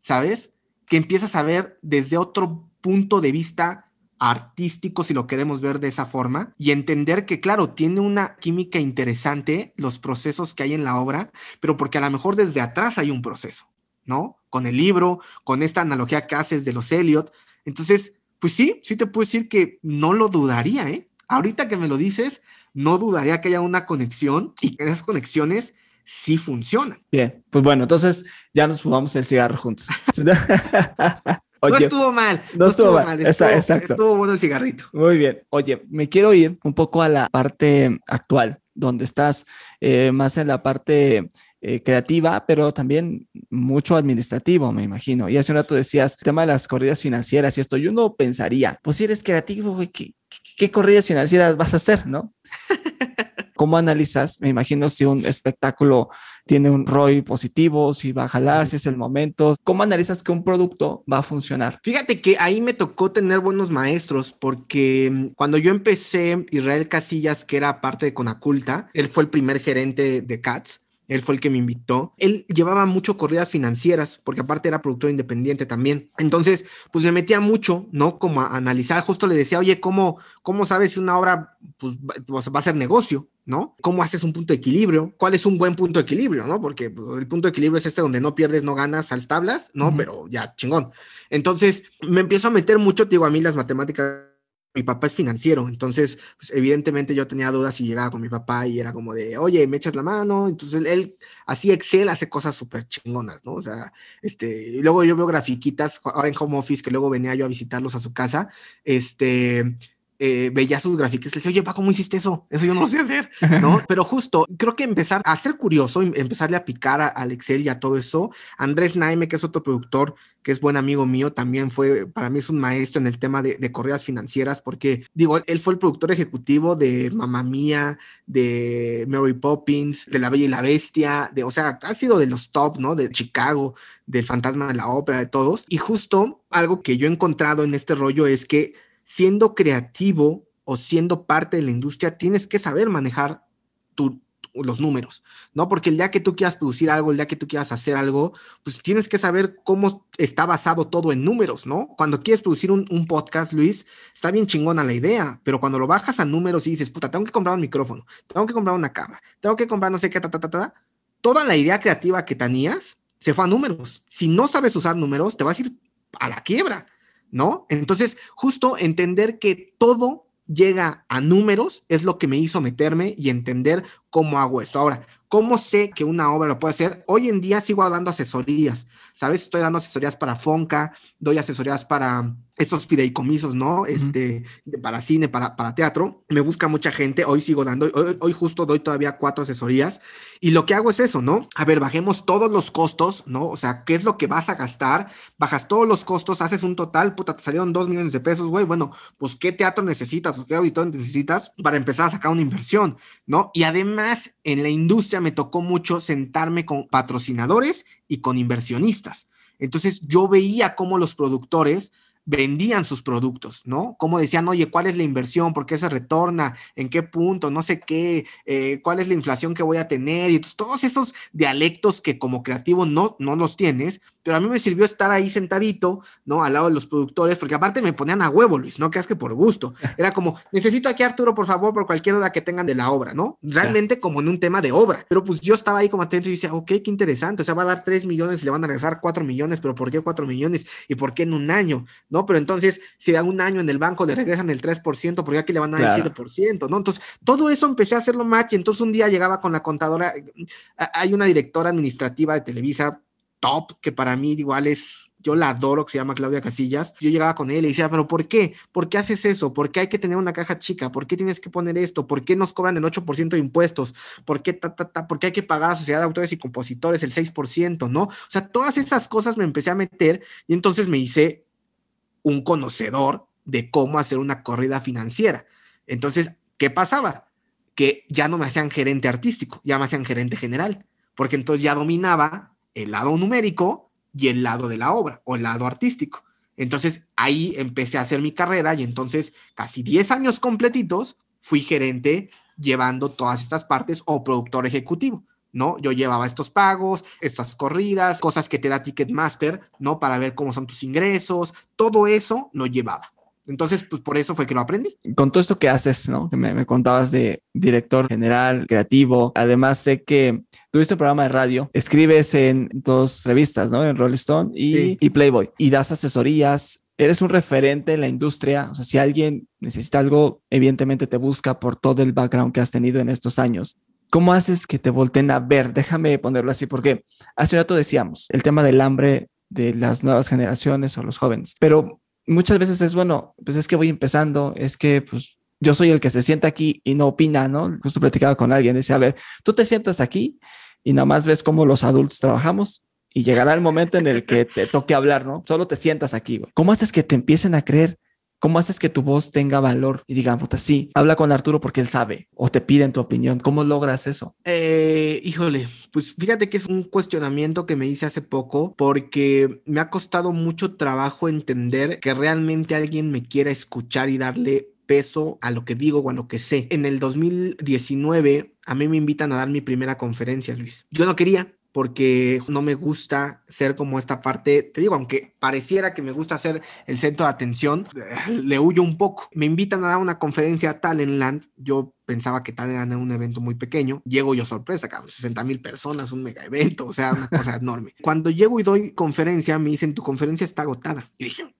¿sabes? Que empiezas a ver desde otro punto de vista artístico, si lo queremos ver de esa forma, y entender que, claro, tiene una química interesante los procesos que hay en la obra, pero porque a lo mejor desde atrás hay un proceso, ¿no? Con el libro, con esta analogía que haces de los Elliot. Entonces, pues sí, sí te puedo decir que no lo dudaría, ¿eh? Ahorita que me lo dices, no dudaría que haya una conexión y que esas conexiones sí funcionan. Bien, pues bueno, entonces ya nos fumamos el cigarro juntos. (laughs) (laughs) no estuvo mal. No, estuvo, mal. Estuvo, exacto. Estuvo bueno el cigarrito. Muy bien. Oye, me quiero ir un poco a la parte actual, donde estás eh, más en la parte eh, creativa, pero también mucho administrativo, me imagino. Y hace un rato decías, el tema de las corridas financieras y esto, yo no pensaría, pues si eres creativo, güey, ¿qué, ¿qué, corridas financieras vas a hacer, no? (laughs) ¿Cómo analizas? Me imagino si un espectáculo tiene un ROI positivo, si va a jalar, si es el momento. ¿Cómo analizas que un producto va a funcionar? Fíjate que ahí me tocó tener buenos maestros porque mm, cuando yo empecé, Israel Casillas, que era parte de Conaculta, él fue el primer gerente de CATS él fue el que me invitó. Él llevaba mucho corridas financieras, porque aparte era productor independiente también. Entonces, pues me metía mucho, ¿no? Como a analizar, justo le decía, oye, ¿cómo, cómo sabes si una obra pues, va a ser negocio? ¿No? ¿Cómo haces un punto de equilibrio? ¿Cuál es un buen punto de equilibrio, no? Porque el punto de equilibrio es este donde no pierdes, no ganas al tablas, ¿no? Pero ya, chingón. Entonces, me empiezo a meter mucho, digo, a mí las matemáticas mi papá es financiero, entonces, pues, evidentemente yo tenía dudas y llegaba con mi papá y era como de, oye, me echas la mano. Entonces él, así Excel hace cosas súper chingonas, ¿no? O sea, este, y luego yo veo grafiquitas, ahora en home office, que luego venía yo a visitarlos a su casa, este, eh, veía sus gráficos y le decía, oye, pa, ¿cómo hiciste eso? Eso yo no lo sé hacer, (laughs) ¿no? Pero justo, creo que empezar a ser curioso, empezarle a picar al Excel y a todo eso. Andrés Naime, que es otro productor, que es buen amigo mío, también fue, para mí es un maestro en el tema de, de correas financieras, porque, digo, él fue el productor ejecutivo de Mamma Mía, de Mary Poppins, de La Bella y la Bestia, de, o sea, ha sido de los top, ¿no? De Chicago, del Fantasma de la Ópera, de todos. Y justo algo que yo he encontrado en este rollo es que siendo creativo o siendo parte de la industria, tienes que saber manejar los números, ¿no? Porque el día que tú quieras producir algo, el día que tú quieras hacer algo, pues tienes que saber cómo está basado todo en números, ¿no? Cuando quieres producir un, podcast, Luis, está bien chingona la idea, pero cuando lo bajas a números y dices, puta, tengo que comprar un micrófono, tengo que comprar una cámara, tengo que comprar no sé qué, ta, ta, ta, ta, toda la idea creativa que tenías se fue a números. Si no sabes usar números, te vas a ir a la quiebra. ¿No? Entonces, justo entender que todo llega a números es lo que me hizo meterme y entender cómo hago esto. Ahora, ¿cómo sé que una obra lo puede hacer? Hoy en día sigo dando asesorías, ¿sabes? Estoy dando asesorías para Fonca, doy asesorías para esos fideicomisos, ¿no? Este, para cine, para, para teatro. Me busca mucha gente, hoy sigo dando, hoy, justo doy todavía cuatro asesorías y lo que hago es eso, ¿no? A ver, bajemos todos los costos, ¿no? O sea, ¿qué es lo que vas a gastar? Bajas todos los costos, haces un total, puta, te salieron dos millones de pesos, güey, bueno, pues ¿qué teatro necesitas o qué auditor necesitas para empezar a sacar una inversión, ¿no? Y además, en la industria me tocó mucho sentarme con patrocinadores y con inversionistas. Entonces yo veía cómo los productores vendían sus productos, ¿no? Como decían, oye, ¿cuál es la inversión? ¿Por qué se retorna? ¿En qué punto? No sé qué, eh, ¿cuál es la inflación que voy a tener? Y todos esos dialectos que como creativo no, no los tienes, pero a mí me sirvió estar ahí sentadito, ¿no? Al lado de los productores, porque aparte me ponían a huevo, Luis, no creas que por gusto. (laughs) Era como, necesito aquí Arturo, por favor, por cualquier duda que tengan de la obra, ¿no? Realmente como en un tema de obra. Pero pues yo estaba ahí como atento y decía, ok, qué interesante, o sea, va a dar 3 millones y le van a regresar 4 millones, pero ¿por qué 4 millones? ¿Y por qué en un año? ¿No? Pero entonces, si a un año en el banco le regresan el 3%, ¿por qué aquí le van a dar el 7%? ¿No? Entonces, todo eso empecé a hacerlo match y entonces un día llegaba con la contadora, hay una directora administrativa de Televisa, top, que para mí igual es, yo la adoro, que se llama Claudia Casillas. Yo llegaba con él y le decía, pero ¿por qué? ¿Por qué haces eso? ¿Por qué hay que tener una caja chica? ¿Por qué tienes que poner esto? ¿Por qué nos cobran el 8% de impuestos? ¿Por qué, ta, ta, ta? ¿Por qué hay que pagar a la sociedad de autores y compositores el 6%? ¿No? O sea, todas esas cosas me empecé a meter y entonces me hice un conocedor de cómo hacer una corrida financiera. Entonces, ¿qué pasaba? Que ya no me hacían gerente artístico, ya me hacían gerente general, porque entonces ya dominaba el lado numérico y el lado de la obra o el lado artístico. Entonces ahí empecé a hacer mi carrera y entonces casi 10 años completitos fui gerente llevando todas estas partes o productor ejecutivo, ¿no? Yo llevaba estos pagos, estas corridas, cosas que te da Ticketmaster, ¿no? Para ver cómo son tus ingresos, todo eso lo llevaba. Entonces, pues por eso fue que lo aprendí. Con todo esto que haces, ¿no? Que me, contabas de director general, creativo. Además, sé que tuviste un programa de radio, escribes en dos revistas, ¿no? En Rolling Stone y, y Playboy. Y das asesorías, eres un referente en la industria. O sea, si alguien necesita algo, evidentemente te busca por todo el background que has tenido en estos años. ¿Cómo haces que te volteen a ver? Déjame ponerlo así, porque hace un rato decíamos, el tema del hambre de las nuevas generaciones o los jóvenes. Pero muchas veces es, bueno, pues es que voy empezando, es que pues yo soy el que se sienta aquí y no opina, ¿no? Justo platicaba con alguien, decía, a ver, tú te sientas aquí y nada más ves cómo los adultos trabajamos y llegará el momento en el que te toque hablar, ¿no? Solo te sientas aquí, güey. ¿Cómo haces que te empiecen a creer? ¿Cómo haces que tu voz tenga valor? Y digan, puta, sí, habla con Arturo porque él sabe o te piden tu opinión. ¿Cómo logras eso? Eh, híjole, pues fíjate que es un cuestionamiento que me hice hace poco porque me ha costado mucho trabajo entender que realmente alguien me quiera escuchar y darle peso a lo que digo o a lo que sé. En el 2019 a mí me invitan a dar mi primera conferencia, Luis. Yo no quería, porque no me gusta ser como esta parte, te digo, aunque pareciera que me gusta ser el centro de atención, (laughs) le huyo un poco. Me invitan a dar una conferencia a Talentland, yo pensaba que tal era un evento muy pequeño, llego yo sorpresa, cabrón, 60 mil personas, un mega evento, o sea, una cosa (laughs) enorme. Cuando llego y doy conferencia, me dicen, tu conferencia está agotada. Y dije,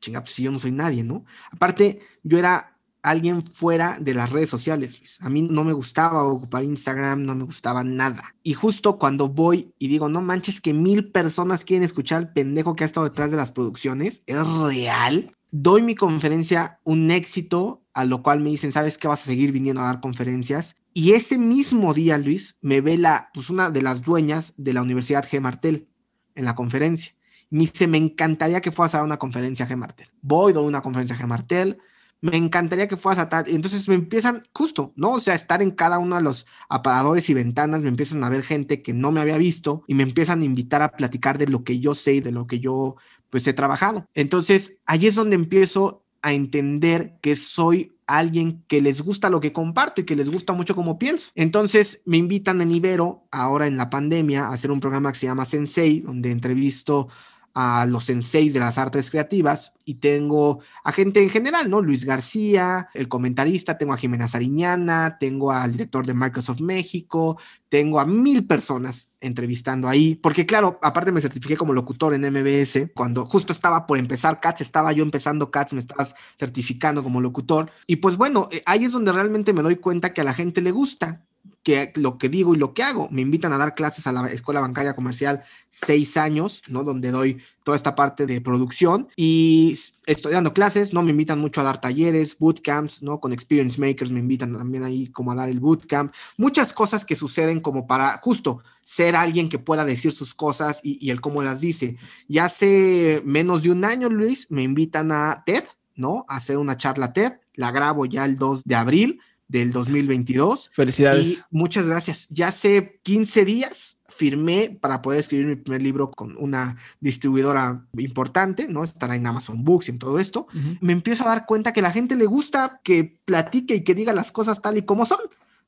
chinga, pues si yo no soy nadie, ¿no? Aparte, yo era alguien fuera de las redes sociales, Luis. A mí no me gustaba ocupar Instagram, no me gustaba nada. Y justo cuando voy y digo, no manches que mil personas quieren escuchar al pendejo que ha estado detrás de las producciones, ¿es real? Doy mi conferencia un éxito, a lo cual me dicen, ¿sabes qué? Vas a seguir viniendo a dar conferencias. Y ese mismo día, Luis, me ve la, pues una de las dueñas de la Universidad G. Martel en la conferencia. Me dice, me encantaría que fueras a dar una conferencia G. Martel. Voy, doy una conferencia G. Martel me encantaría que fueras a tal. Y entonces me empiezan, justo, ¿no? O sea, estar en cada uno de los aparadores y ventanas, me empiezan a ver gente que no me había visto y me empiezan a invitar a platicar de lo que yo sé y de lo que yo, pues, he trabajado. Entonces, ahí es donde empiezo a entender que soy alguien que les gusta lo que comparto y que les gusta mucho como pienso. Entonces me invitan en Ibero, ahora en la pandemia, a hacer un programa que se llama Sensei, donde entrevisto a los senseis de las artes creativas y tengo a gente en general, ¿no? Luis García, el comentarista, tengo a Jimena Sariñana, tengo al director de Microsoft México, tengo a mil personas entrevistando ahí, porque claro, aparte me certifiqué como locutor en MBS, cuando justo estaba por empezar Cats, estaba yo empezando Cats, me estabas certificando como locutor, y pues bueno, eh, ahí es donde realmente me doy cuenta que a la gente le gusta, que lo que digo y lo que hago. Me invitan a dar clases a la Escuela Bancaria Comercial seis años, ¿no? Donde doy toda esta parte de producción y estoy dando clases, ¿no? Me invitan mucho a dar talleres, bootcamps, ¿no? Con Experience Makers me invitan también ahí como a dar el bootcamp. Muchas cosas que suceden como para justo ser alguien que pueda decir sus cosas y, y el cómo las dice. Y hace menos de un año, Luis, me invitan a TED, ¿no? A hacer una charla TED. La grabo ya el 2 de abril del 2022. Felicidades. Y muchas gracias. Ya hace 15 días firmé para poder escribir mi primer libro con una distribuidora importante, ¿no? Estará en Amazon Books y en todo esto. Me empiezo a dar cuenta que a la gente le gusta que platique y que diga las cosas tal y como son,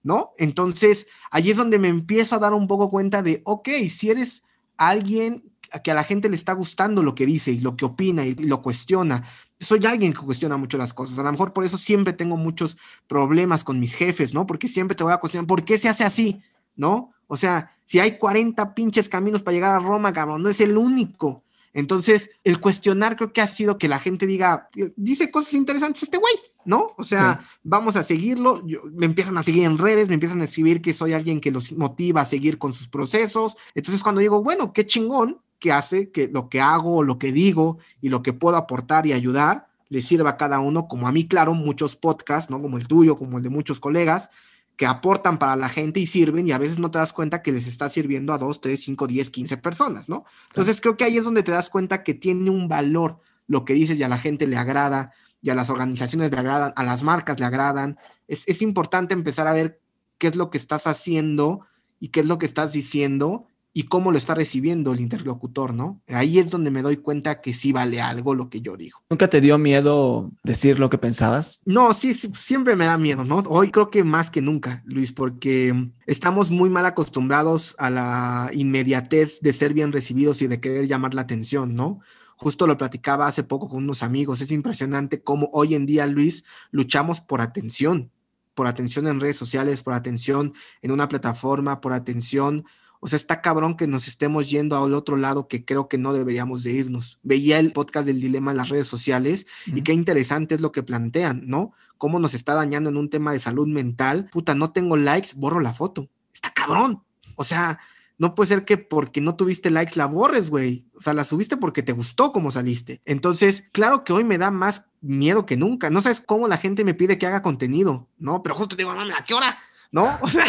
¿no? Entonces, allí es donde me empiezo a dar un poco cuenta de, ok, si eres alguien que a la gente le está gustando lo que dice y lo que opina y lo cuestiona, soy alguien que cuestiona mucho las cosas. A lo mejor por eso siempre tengo muchos problemas con mis jefes, ¿no? Porque siempre te voy a cuestionar, ¿por qué se hace así? ¿No? O sea, si hay 40 pinches caminos para llegar a Roma, cabrón, no es el único. Entonces, el cuestionar creo que ha sido que la gente diga, dice cosas interesantes este güey, ¿no? O sea, vamos a seguirlo. me empiezan a seguir en redes, me empiezan a escribir que soy alguien que los motiva a seguir con sus procesos. Entonces, cuando digo, bueno, qué chingón, que hace que lo que hago, lo que digo y lo que puedo aportar y ayudar le sirva a cada uno, como a mí, claro, muchos podcasts, ¿no? Como el tuyo, como el de muchos colegas, que aportan para la gente y sirven y a veces no te das cuenta que les está sirviendo a 2, 3, 5, 10, 15 personas, ¿no? Entonces creo que ahí es donde te das cuenta que tiene un valor lo que dices y a la gente le agrada y a las organizaciones le agradan, a las marcas le agradan. Es, es importante empezar a ver qué es lo que estás haciendo y qué es lo que estás diciendo y cómo lo está recibiendo el interlocutor, ¿no? Ahí es donde me doy cuenta que sí vale algo lo que yo digo. ¿Nunca te dio miedo decir lo que pensabas? No, sí, siempre me da miedo, ¿no? Hoy creo que más que nunca, Luis, porque estamos muy mal acostumbrados a la inmediatez de ser bien recibidos y de querer llamar la atención, ¿no? Justo lo platicaba hace poco con unos amigos, es impresionante cómo hoy en día, Luis, luchamos por atención, por atención en redes sociales, por atención en una plataforma, por atención o sea, está cabrón que nos estemos yendo al otro lado que creo que no deberíamos de irnos. Veía el podcast del dilema en las redes sociales y qué interesante es lo que plantean, ¿no? Cómo nos está dañando en un tema de salud mental. Puta, no tengo likes, borro la foto. Está cabrón. O sea, no puede ser que porque no tuviste likes la borres, güey. O sea, la subiste porque te gustó como saliste. Entonces, claro que hoy me da más miedo que nunca. No sabes cómo la gente me pide que haga contenido, ¿no? Pero justo digo, mami, ¿a qué hora? ¿No? (laughs) O sea,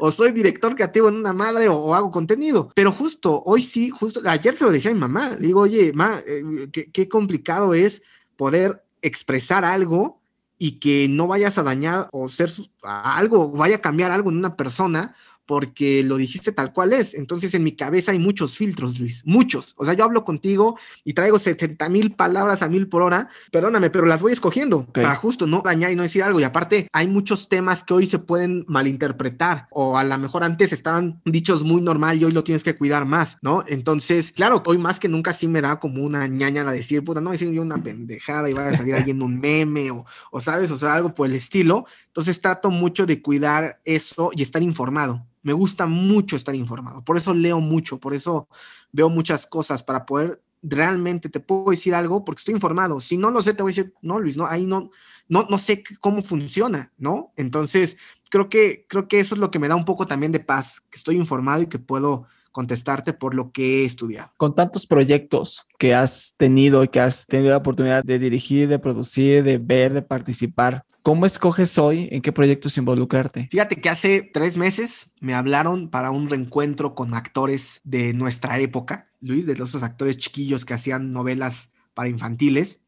o soy director creativo en una madre o, hago contenido. Pero justo, hoy sí, justo, ayer se lo decía a mi mamá, le digo, oye, ma, eh, qué, qué complicado es poder expresar algo y que no vayas a dañar o ser algo, vaya a cambiar algo en una persona porque lo dijiste tal cual es. Entonces en mi cabeza hay muchos filtros, Luis, muchos. O sea, yo hablo contigo y traigo 70 mil palabras a mil por hora, perdóname, pero las voy escogiendo para justo no dañar y no decir algo. Y aparte, hay muchos temas que hoy se pueden malinterpretar o a lo mejor antes estaban dichos muy normal y hoy lo tienes que cuidar más, ¿no? Entonces, claro, hoy más que nunca sí me da como una ñaña a decir, puta, no decir yo una pendejada y vaya a salir ahí en un meme o, o sabes, o sea, algo por el estilo. Entonces trato mucho de cuidar eso y estar informado me gusta mucho estar informado, por eso leo mucho, por eso veo muchas cosas para poder realmente te puedo decir algo porque estoy informado. Si no lo sé, te voy a decir, no, Luis, no, ahí no, no, no sé cómo funciona, ¿no? Entonces, creo que, creo que eso es lo que me da un poco también de paz, que estoy informado y que puedo contestarte por lo que he estudiado. Con tantos proyectos que has tenido y que has tenido la oportunidad de dirigir, de producir, de ver, de participar, ¿Cómo escoges hoy en qué proyectos involucrarte? Fíjate que hace tres meses me hablaron para un reencuentro con actores de nuestra época, Luis, de esos actores chiquillos que hacían novelas para infantiles.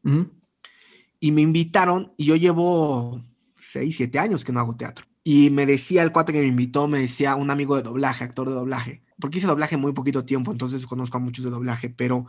Y me invitaron y yo llevo seis, siete años que no hago teatro. Y me decía el cuate que me invitó, me decía un amigo de doblaje, actor de doblaje, porque hice doblaje muy poquito tiempo, entonces conozco a muchos de doblaje, pero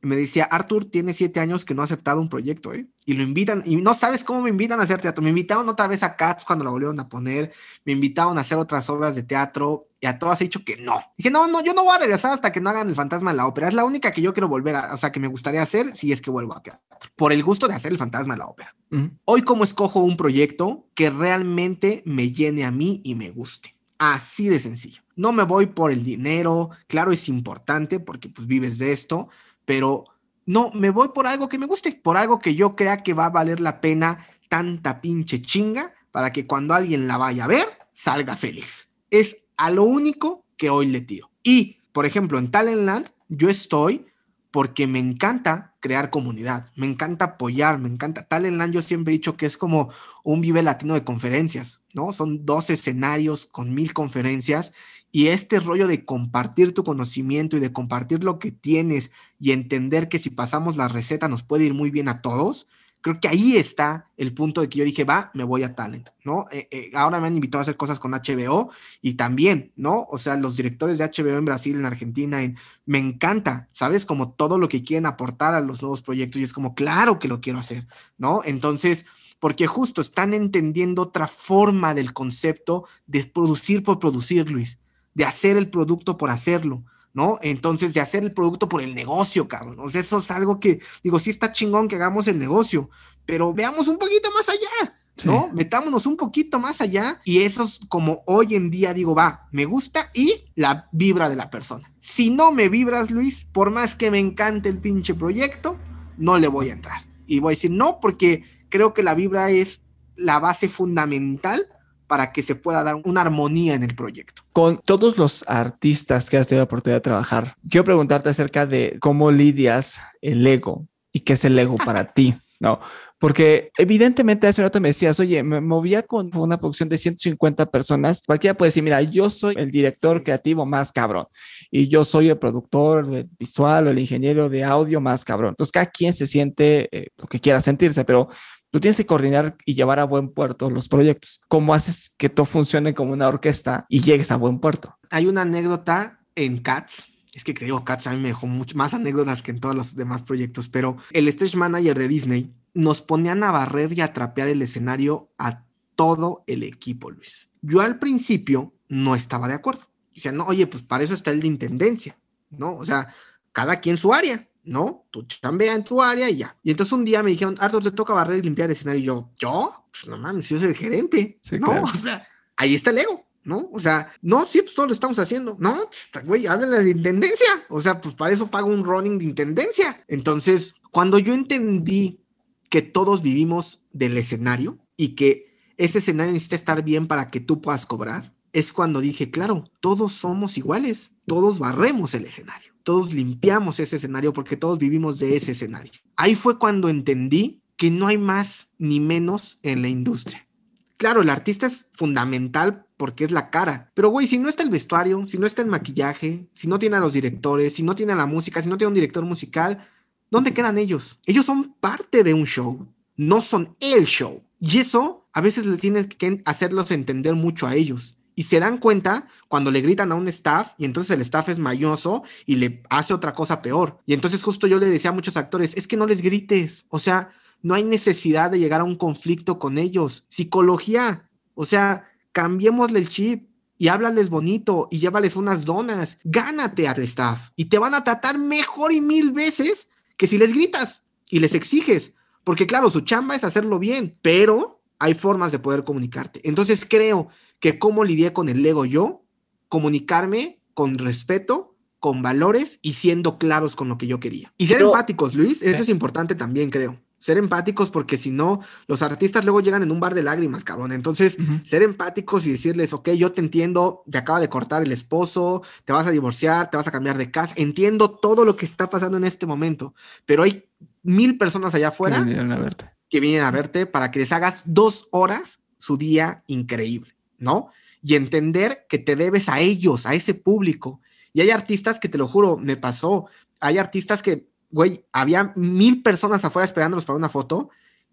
me decía, Arthur tiene siete años que no ha aceptado un proyecto, ¿eh? Y lo invitan, y no sabes cómo me invitan a hacer teatro. Me invitaron otra vez a Cats cuando la volvieron a poner, me invitaron a hacer otras obras de teatro, y a todas he dicho que no. Dije, no, no, yo no voy a regresar hasta que no hagan el fantasma de la ópera. Es la única que yo quiero volver a, o sea, que me gustaría hacer si es que vuelvo a teatro, por el gusto de hacer el fantasma de la ópera. Hoy, ¿cómo escojo un proyecto que realmente me llene a mí y me guste? Así de sencillo. No me voy por el dinero, claro, es importante porque pues vives de esto, pero no, me voy por algo que me guste, por algo que yo crea que va a valer la pena tanta pinche chinga para que cuando alguien la vaya a ver, salga feliz. Es a lo único que hoy le tiro. Y, por ejemplo, en Talentland, yo estoy porque me encanta crear comunidad, me encanta apoyar, me encanta. Talentland yo siempre he dicho que es como un vive latino de conferencias, ¿no? Son dos escenarios con mil conferencias y este rollo de compartir tu conocimiento y de compartir lo que tienes y entender que si pasamos la receta nos puede ir muy bien a todos, creo que ahí está el punto de que yo dije, va, me voy a Talent, ¿no? Eh, eh, ahora me han invitado a hacer cosas con HBO y también, ¿no? O sea, los directores de HBO en Brasil, en Argentina, en, me encanta, ¿sabes? Como todo lo que quieren aportar a los nuevos proyectos y es como, claro que lo quiero hacer, ¿no? Entonces, porque justo están entendiendo otra forma del concepto de producir por producir, Luis de hacer el producto por hacerlo, ¿no? Entonces, de hacer el producto por el negocio, cabrón. O sea, eso es algo que, digo, sí está chingón que hagamos el negocio, pero veamos un poquito más allá. ¿no? Metámonos un poquito más allá y eso es como hoy en día digo, va, me gusta y la vibra de la persona. Si no me vibras, Luis, por más que me encante el pinche proyecto, no le voy a entrar. Y voy a decir no, porque creo que la vibra es la base fundamental para que se pueda dar una armonía en el proyecto. Con todos los artistas que has tenido la oportunidad de trabajar, quiero preguntarte acerca de cómo lidias el ego y qué es el ego para (laughs) ti, ¿no? Porque evidentemente hace un rato me decías, oye, me movía con una producción de 150 personas. Cualquiera puede decir, mira, yo soy el director creativo más cabrón y yo soy el productor visual o el ingeniero de audio más cabrón. Entonces, cada quien se siente eh, lo que quiera sentirse, pero tú tienes que coordinar y llevar a buen puerto los proyectos. ¿Cómo haces que todo funcione como una orquesta y llegues a buen puerto? Hay una anécdota en Cats. Es que creo Cats a mí me dejó mucho más anécdotas que en todos los demás proyectos, pero el stage manager de Disney nos ponían a barrer y a trapear el escenario a todo el equipo, Luis. Yo al principio no estaba de acuerdo. Decía, no, oye, pues para eso está el de intendencia, ¿no? O sea, cada quien su área. ¿No? Tú chambea en tu área y ya. Y entonces un día me dijeron, Arthur, te toca barrer y limpiar el escenario. Y yo, ¿yo? Pues no mames, yo soy el gerente, ¿no? O sea, ahí está el ego, ¿no? O sea, no, sí, pues todo lo estamos haciendo. No, pues, güey, háblale de intendencia. O sea, pues para eso pago un running de intendencia. Entonces, cuando yo entendí que todos vivimos del escenario y que ese escenario necesita estar bien para que tú puedas cobrar, es cuando dije, claro, todos somos iguales todos barremos el escenario, todos limpiamos ese escenario porque todos vivimos de ese escenario. Ahí fue cuando entendí que no hay más ni menos en la industria. Claro, el artista es fundamental porque es la cara. Pero, güey, si no está el vestuario, si no está el maquillaje, si no tiene a los directores, si no tiene la música, si no tiene un director musical, ¿dónde quedan ellos? Ellos son parte de un show, no son el show. Y eso a veces le tienes que hacerlos entender mucho a ellos. Y se dan cuenta cuando le gritan a un staff y entonces el staff es mañoso y le hace otra cosa peor. Y entonces justo yo le decía a muchos actores, es que no les grites. O sea, no hay necesidad de llegar a un conflicto con ellos. Psicología, o sea, cambiémosle el chip y háblales bonito y llévales unas donas. Gánate al staff y te van a tratar mejor y mil veces que si les gritas y les exiges. Porque claro, su chamba es hacerlo bien, pero hay formas de poder comunicarte. Entonces creo que cómo lidié con el ego yo, comunicarme con respeto, con valores y siendo claros con lo que yo quería. Y ser empáticos, Luis, eso es importante también, creo. Ser empáticos porque si no, los artistas luego llegan en un bar de lágrimas, cabrón. Entonces, ser empáticos y decirles, ok, yo te entiendo, te acaba de cortar el esposo, te vas a divorciar, te vas a cambiar de casa, entiendo todo lo que está pasando en este momento, pero hay mil personas allá afuera que vienen a verte, que vienen a verte para que les hagas dos horas su día increíble, ¿no? Y entender que te debes a ellos, a ese público. Y hay artistas que te lo juro, me pasó, hay artistas que güey, había mil personas afuera esperándolos para una foto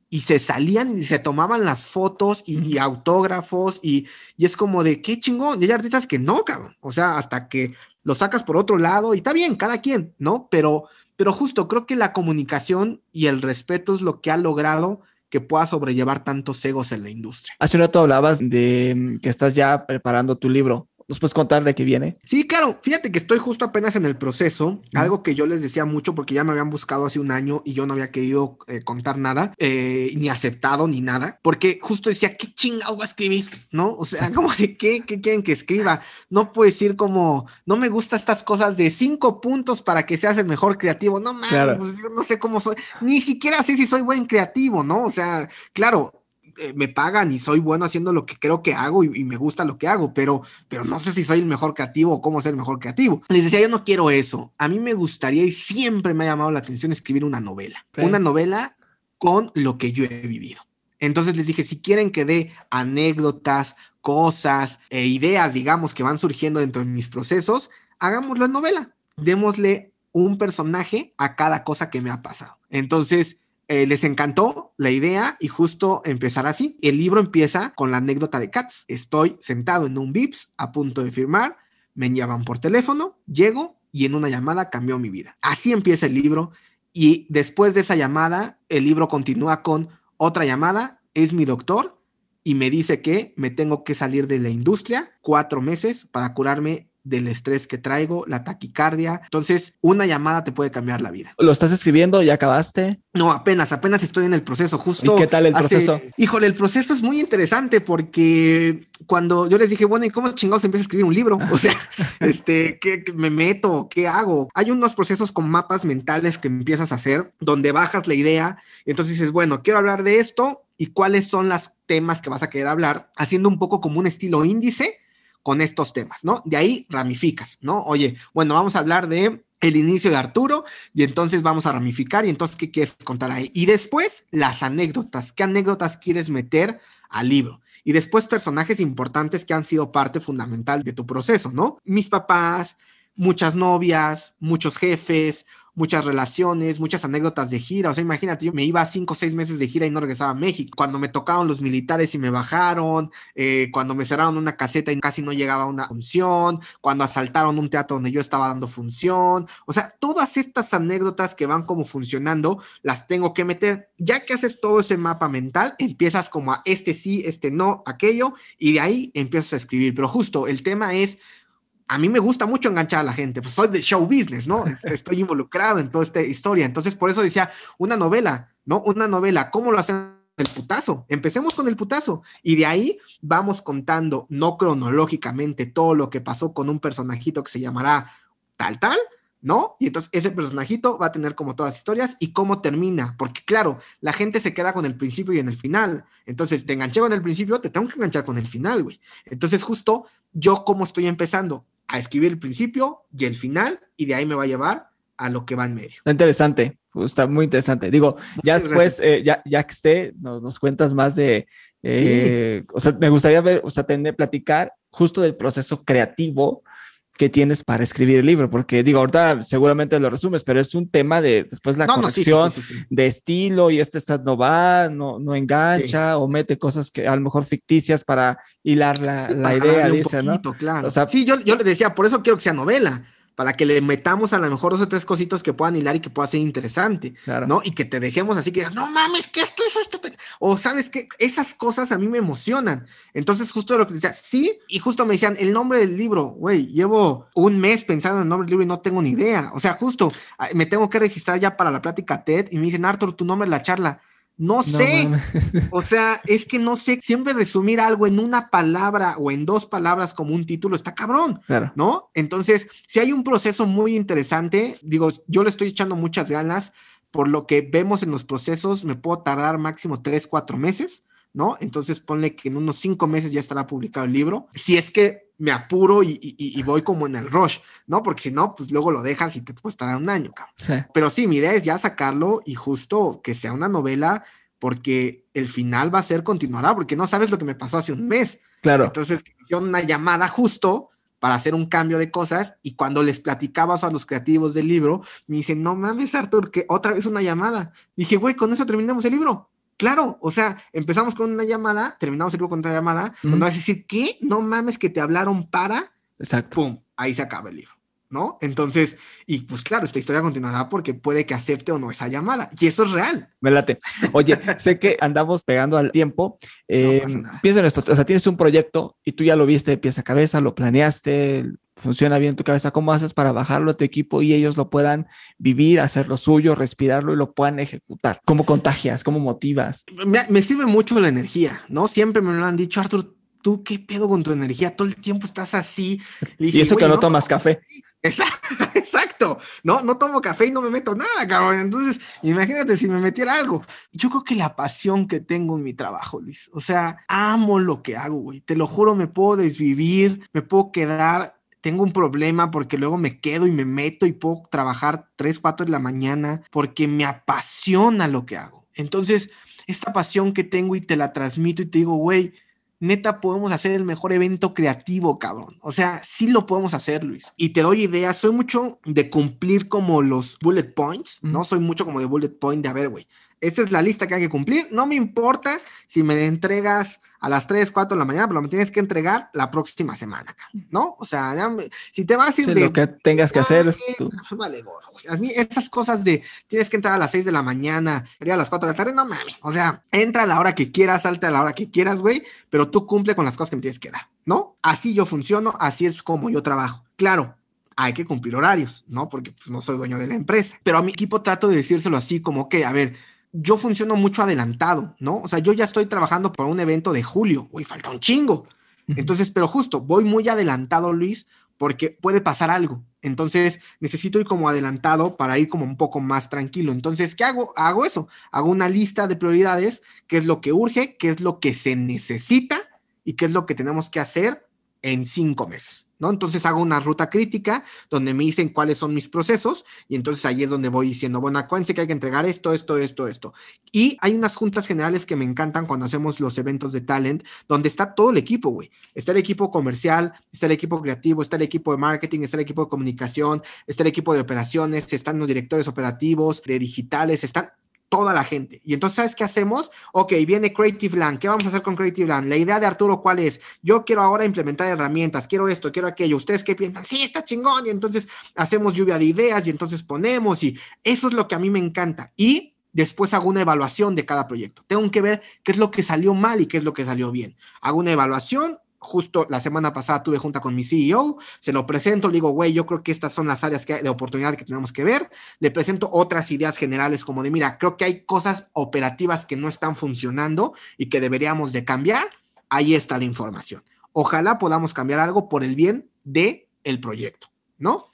y se salían y se tomaban las fotos y, autógrafos y, y, es como de qué chingón. Y hay artistas que no, cabrón. O sea, hasta que lo sacas por otro lado y está bien, cada quien, ¿no? Pero, pero justo creo que la comunicación y el respeto es lo que ha logrado que pueda sobrellevar tantos egos en la industria. Hace un rato hablabas de que estás ya preparando tu libro. ¿Nos puedes contar de qué viene? Sí, claro. Fíjate que estoy justo apenas en el proceso. Algo que yo les decía mucho porque ya me habían buscado hace un año y yo no había querido eh, contar nada, eh, ni aceptado ni nada, porque justo decía, ¿qué chingado va a escribir? ¿No? O sea, como de qué, qué quieren que escriba. No puedo decir como, no me gustan estas cosas de cinco puntos para que seas el mejor creativo. No mames, pues yo no sé cómo soy. Ni siquiera sé si soy buen creativo, ¿no? O sea, claro, eh, me pagan y soy bueno haciendo lo que creo que hago y, me gusta lo que hago, pero, pero no sé si soy el mejor creativo o cómo ser el mejor creativo. Les decía, yo no quiero eso. A mí me gustaría y siempre me ha llamado la atención escribir una novela. Una novela con lo que yo he vivido. Entonces les dije, si quieren que dé anécdotas, cosas e ideas, digamos, que van surgiendo dentro de mis procesos, hagámoslo en novela. Démosle un personaje a cada cosa que me ha pasado. Entonces, eh, les encantó la idea y justo empezar así. El libro empieza con la anécdota de Katz. Estoy sentado en un VIPS a punto de firmar, me llaman por teléfono, llego y en una llamada cambió mi vida. Así empieza el libro y después de esa llamada, el libro continúa con otra llamada, es mi doctor y me dice que me tengo que salir de la industria cuatro meses para curarme del estrés que traigo, la taquicardia. Entonces, una llamada te puede cambiar la vida. ¿Lo estás escribiendo? ¿Ya acabaste? No, apenas, apenas estoy en el proceso, justo. ¿Y qué tal el proceso? Híjole, el proceso es muy interesante porque cuando yo les dije, bueno, ¿y cómo chingados empiezo a escribir un libro? (laughs) O sea, este, ¿qué, me meto? ¿Qué hago? Hay unos procesos con mapas mentales que empiezas a hacer donde bajas la idea. Y entonces dices, bueno, quiero hablar de esto y cuáles son los temas que vas a querer hablar, haciendo un poco como un estilo índice con estos temas, ¿no? De ahí ramificas, ¿no? Oye, bueno, vamos a hablar de el inicio de Arturo y entonces vamos a ramificar y entonces, ¿qué quieres contar ahí? Y después, las anécdotas, ¿qué anécdotas quieres meter al libro? Y después, personajes importantes que han sido parte fundamental de tu proceso, ¿no? Mis papás, muchas novias, muchos jefes, muchas relaciones, muchas anécdotas de gira. O sea, imagínate, yo me iba cinco o seis meses de gira y no regresaba a México. Cuando me tocaron los militares y me bajaron, eh, cuando me cerraron una caseta y casi no llegaba a una función, cuando asaltaron un teatro donde yo estaba dando función. O sea, todas estas anécdotas que van como funcionando, las tengo que meter. Ya que haces todo ese mapa mental, empiezas como a este sí, este no, aquello, y de ahí empiezas a escribir. Pero justo el tema es a mí me gusta mucho enganchar a la gente, pues soy de show business, ¿no? (laughs) Estoy involucrado en toda esta historia. Entonces, por eso decía, una novela, ¿no? Una novela, ¿cómo lo hacen? El putazo. Empecemos con el putazo. Y de ahí vamos contando, no cronológicamente, todo lo que pasó con un personajito que se llamará tal, tal, ¿no? Y entonces ese personajito va a tener como todas las historias y cómo termina, porque claro, la gente se queda con el principio y en el final. Entonces, te enganché con el principio, te tengo que enganchar con el final, güey. Entonces, justo yo cómo estoy empezando a escribir el principio y el final, y de ahí me va a llevar a lo que va en medio. Interesante, está muy interesante. Digo, ya después, eh, ya, ya que esté, nos, nos cuentas más de, eh, o sea, me gustaría ver, o sea, tener, platicar justo del proceso creativo que tienes para escribir el libro, porque digo, ahorita seguramente lo resumes, pero es un tema de después la conexión de estilo y este está no va, no, no engancha o mete cosas que a lo mejor ficticias para hilar la, la idea, dice, ¿no? Claro. O sea, sí, yo, yo le decía, por eso quiero que sea novela, para que le metamos a lo mejor dos o tres cositos que puedan hilar y que pueda ser interesante, ¿no? Y que te dejemos así que digas, no mames, que esto, eso, esto, o sabes que esas cosas a mí me emocionan. Entonces, justo lo que decía, sí, y justo me decían, el nombre del libro, güey, llevo un mes pensando en el nombre del libro y no tengo ni idea. O sea, justo ah, me tengo que registrar ya para la plática TED y me dicen, Arthur, tu nombre es la charla. No sé. o sea, es que no sé. Siempre resumir algo en una palabra o en dos palabras como un título está cabrón. Claro. ¿No? Entonces, si hay un proceso muy interesante, digo, yo le estoy echando muchas ganas. Por lo que vemos en los procesos, me puedo tardar máximo tres, cuatro meses, ¿no? Entonces, ponle que en unos cinco meses ya estará publicado el libro. Si es que me apuro y, voy como en el rush, ¿no? Porque si no, pues luego lo dejas y te costará un año, cabrón. Pero sí, mi idea es ya sacarlo y justo que sea una novela porque el final va a ser continuará, porque no sabes lo que me pasó hace un mes. Claro. Entonces, yo una llamada justo para hacer un cambio de cosas y cuando les platicabas a los creativos del libro, me dicen, no mames, Arthur, que otra vez una llamada. Dije, güey, con eso terminamos el libro. Claro, o sea, empezamos con una llamada, terminamos el libro con otra llamada, cuando vas a decir, ¿qué? No mames que te hablaron para. Exacto. Pum, ahí se acaba el libro. ¿no? Entonces, y pues claro, esta historia continuará porque puede que acepte o no esa llamada, y eso es real. Me late. Oye, (laughs) sé que andamos pegando al tiempo. Eh, piensa en esto, o sea, tienes un proyecto y tú ya lo viste de pieza a cabeza, lo planeaste, funciona bien en tu cabeza, ¿cómo haces para bajarlo a tu equipo y ellos lo puedan vivir, hacer lo suyo, respirarlo y lo puedan ejecutar? ¿Cómo contagias? ¿Cómo motivas? Me, sirve mucho la energía, ¿no? Siempre me lo han dicho, Arthur, ¿tú qué pedo con tu energía? Todo el tiempo estás así. y eso que no, tomas café. (laughs) Exacto, no, no tomo café y no me meto nada, cabrón. Entonces, imagínate si me metiera algo. Yo creo que la pasión que tengo en mi trabajo, Luis, o sea, amo lo que hago, güey. Te lo juro, me puedo desvivir, me puedo quedar tengo un problema porque luego me quedo y me meto y puedo trabajar 3, 4 de la mañana porque me apasiona lo que hago. Entonces, esta pasión que tengo y te la transmito y te digo, güey, neta podemos hacer el mejor evento creativo, cabrón. O sea, sí lo podemos hacer, Luis. Y te doy ideas, soy mucho de cumplir como los bullet points, ¿no? Soy mucho como de bullet point de, a ver, güey, esa es la lista que hay que cumplir. No me importa si me entregas a las 3, 4 de la mañana, pero me tienes que entregar la próxima semana, ¿no? O sea, si te vas a ir de, lo que tengas que hacer es tú. Pues vale, a mí esas cosas de tienes que entrar a las 6 de la mañana, a las 4 de la tarde, no mames. O sea, entra a la hora que quieras, salte a la hora que quieras, güey, pero tú cumple con las cosas que me tienes que dar, ¿no? Así yo funciono, así es como yo trabajo. Claro, hay que cumplir horarios, ¿no? Porque pues, no soy dueño de la empresa. Pero a mi equipo trato de decírselo así como que, a ver, yo funciono mucho adelantado, ¿no? O sea, yo ya estoy trabajando por un evento de julio, uy, falta un chingo. Entonces, pero justo, voy muy adelantado, Luis, porque puede pasar algo. Entonces, necesito ir como adelantado para ir como un poco más tranquilo. Entonces, ¿qué hago? Hago eso. Hago una lista de prioridades, qué es lo que urge, qué es lo que se necesita y qué es lo que tenemos que hacer en cinco meses. ¿no? Entonces hago una ruta crítica donde me dicen cuáles son mis procesos y entonces ahí es donde voy diciendo, bueno, acuérdense que hay que entregar esto, esto, esto, esto. Y hay unas juntas generales que me encantan cuando hacemos los eventos de talent, donde está todo el equipo, güey. Está el equipo comercial, está el equipo creativo, está el equipo de marketing, está el equipo de comunicación, está el equipo de operaciones, están los directores operativos, de digitales, están toda la gente. Y entonces, ¿sabes qué hacemos? Ok, viene Creative Land. ¿Qué vamos a hacer con Creative Land? La idea de Arturo, ¿cuál es? Yo quiero ahora implementar herramientas, quiero esto, quiero aquello. ¿Ustedes qué piensan? Sí, está chingón. Y entonces hacemos lluvia de ideas y entonces ponemos y eso es lo que a mí me encanta. Y después hago una evaluación de cada proyecto. Tengo que ver qué es lo que salió mal y qué es lo que salió bien. Hago una evaluación, justo la semana pasada tuve junta con mi CEO, se lo presento, le digo, güey, yo creo que estas son las áreas que de oportunidad que tenemos que ver, le presento otras ideas generales como de, mira, creo que hay cosas operativas que no están funcionando y que deberíamos de cambiar, ahí está la información. Ojalá podamos cambiar algo por el bien de el proyecto, ¿no?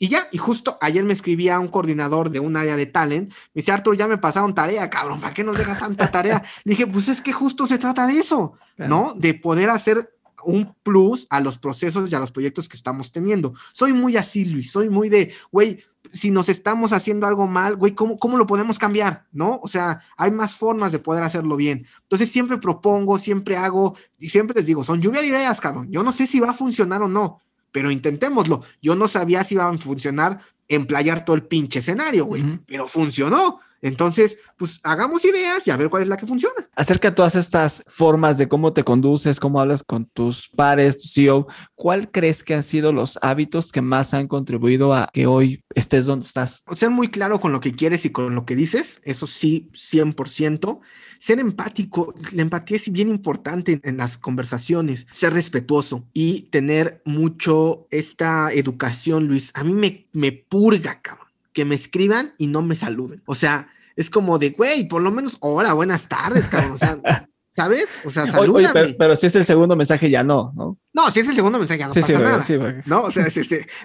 Y ya, y justo ayer me escribía un coordinador de un área de talent, me dice, Arthur, ya me pasaron tarea, cabrón, ¿para qué nos dejas tanta tarea? Le dije, pues es que justo se trata de eso, ¿no? De poder hacer un plus a los procesos y a los proyectos que estamos teniendo. Soy muy así, Luis, soy muy de, güey, si nos estamos haciendo algo mal, güey, ¿cómo, ¿cómo lo podemos cambiar? ¿No? O sea, hay más formas de poder hacerlo bien. Entonces siempre propongo, siempre hago, y siempre les digo, son lluvia de ideas, cabrón. Yo no sé si va a funcionar o no, pero intentémoslo. Yo no sabía si iba a funcionar emplayar todo el pinche escenario, güey, pero funcionó. Entonces, pues hagamos ideas y a ver cuál es la que funciona. Acerca de todas estas formas de cómo te conduces, cómo hablas con tus pares, tu CEO, ¿cuál crees que han sido los hábitos que más han contribuido a que hoy estés donde estás? Ser muy claro con lo que quieres y con lo que dices, eso sí, 100%. Ser empático, la empatía es bien importante en las conversaciones, ser respetuoso y tener mucho esta educación, Luis. A mí me, me purga, cabrón que me escriban y no me saluden. O sea, es como de, güey, por lo menos, hola, buenas tardes, cabrón. O sea, (laughs) ¿sabes? O sea, salúdame. pero, si es el segundo mensaje, ya no, ¿no? No, si es el segundo mensaje, ya no pasa nada. no, o sea,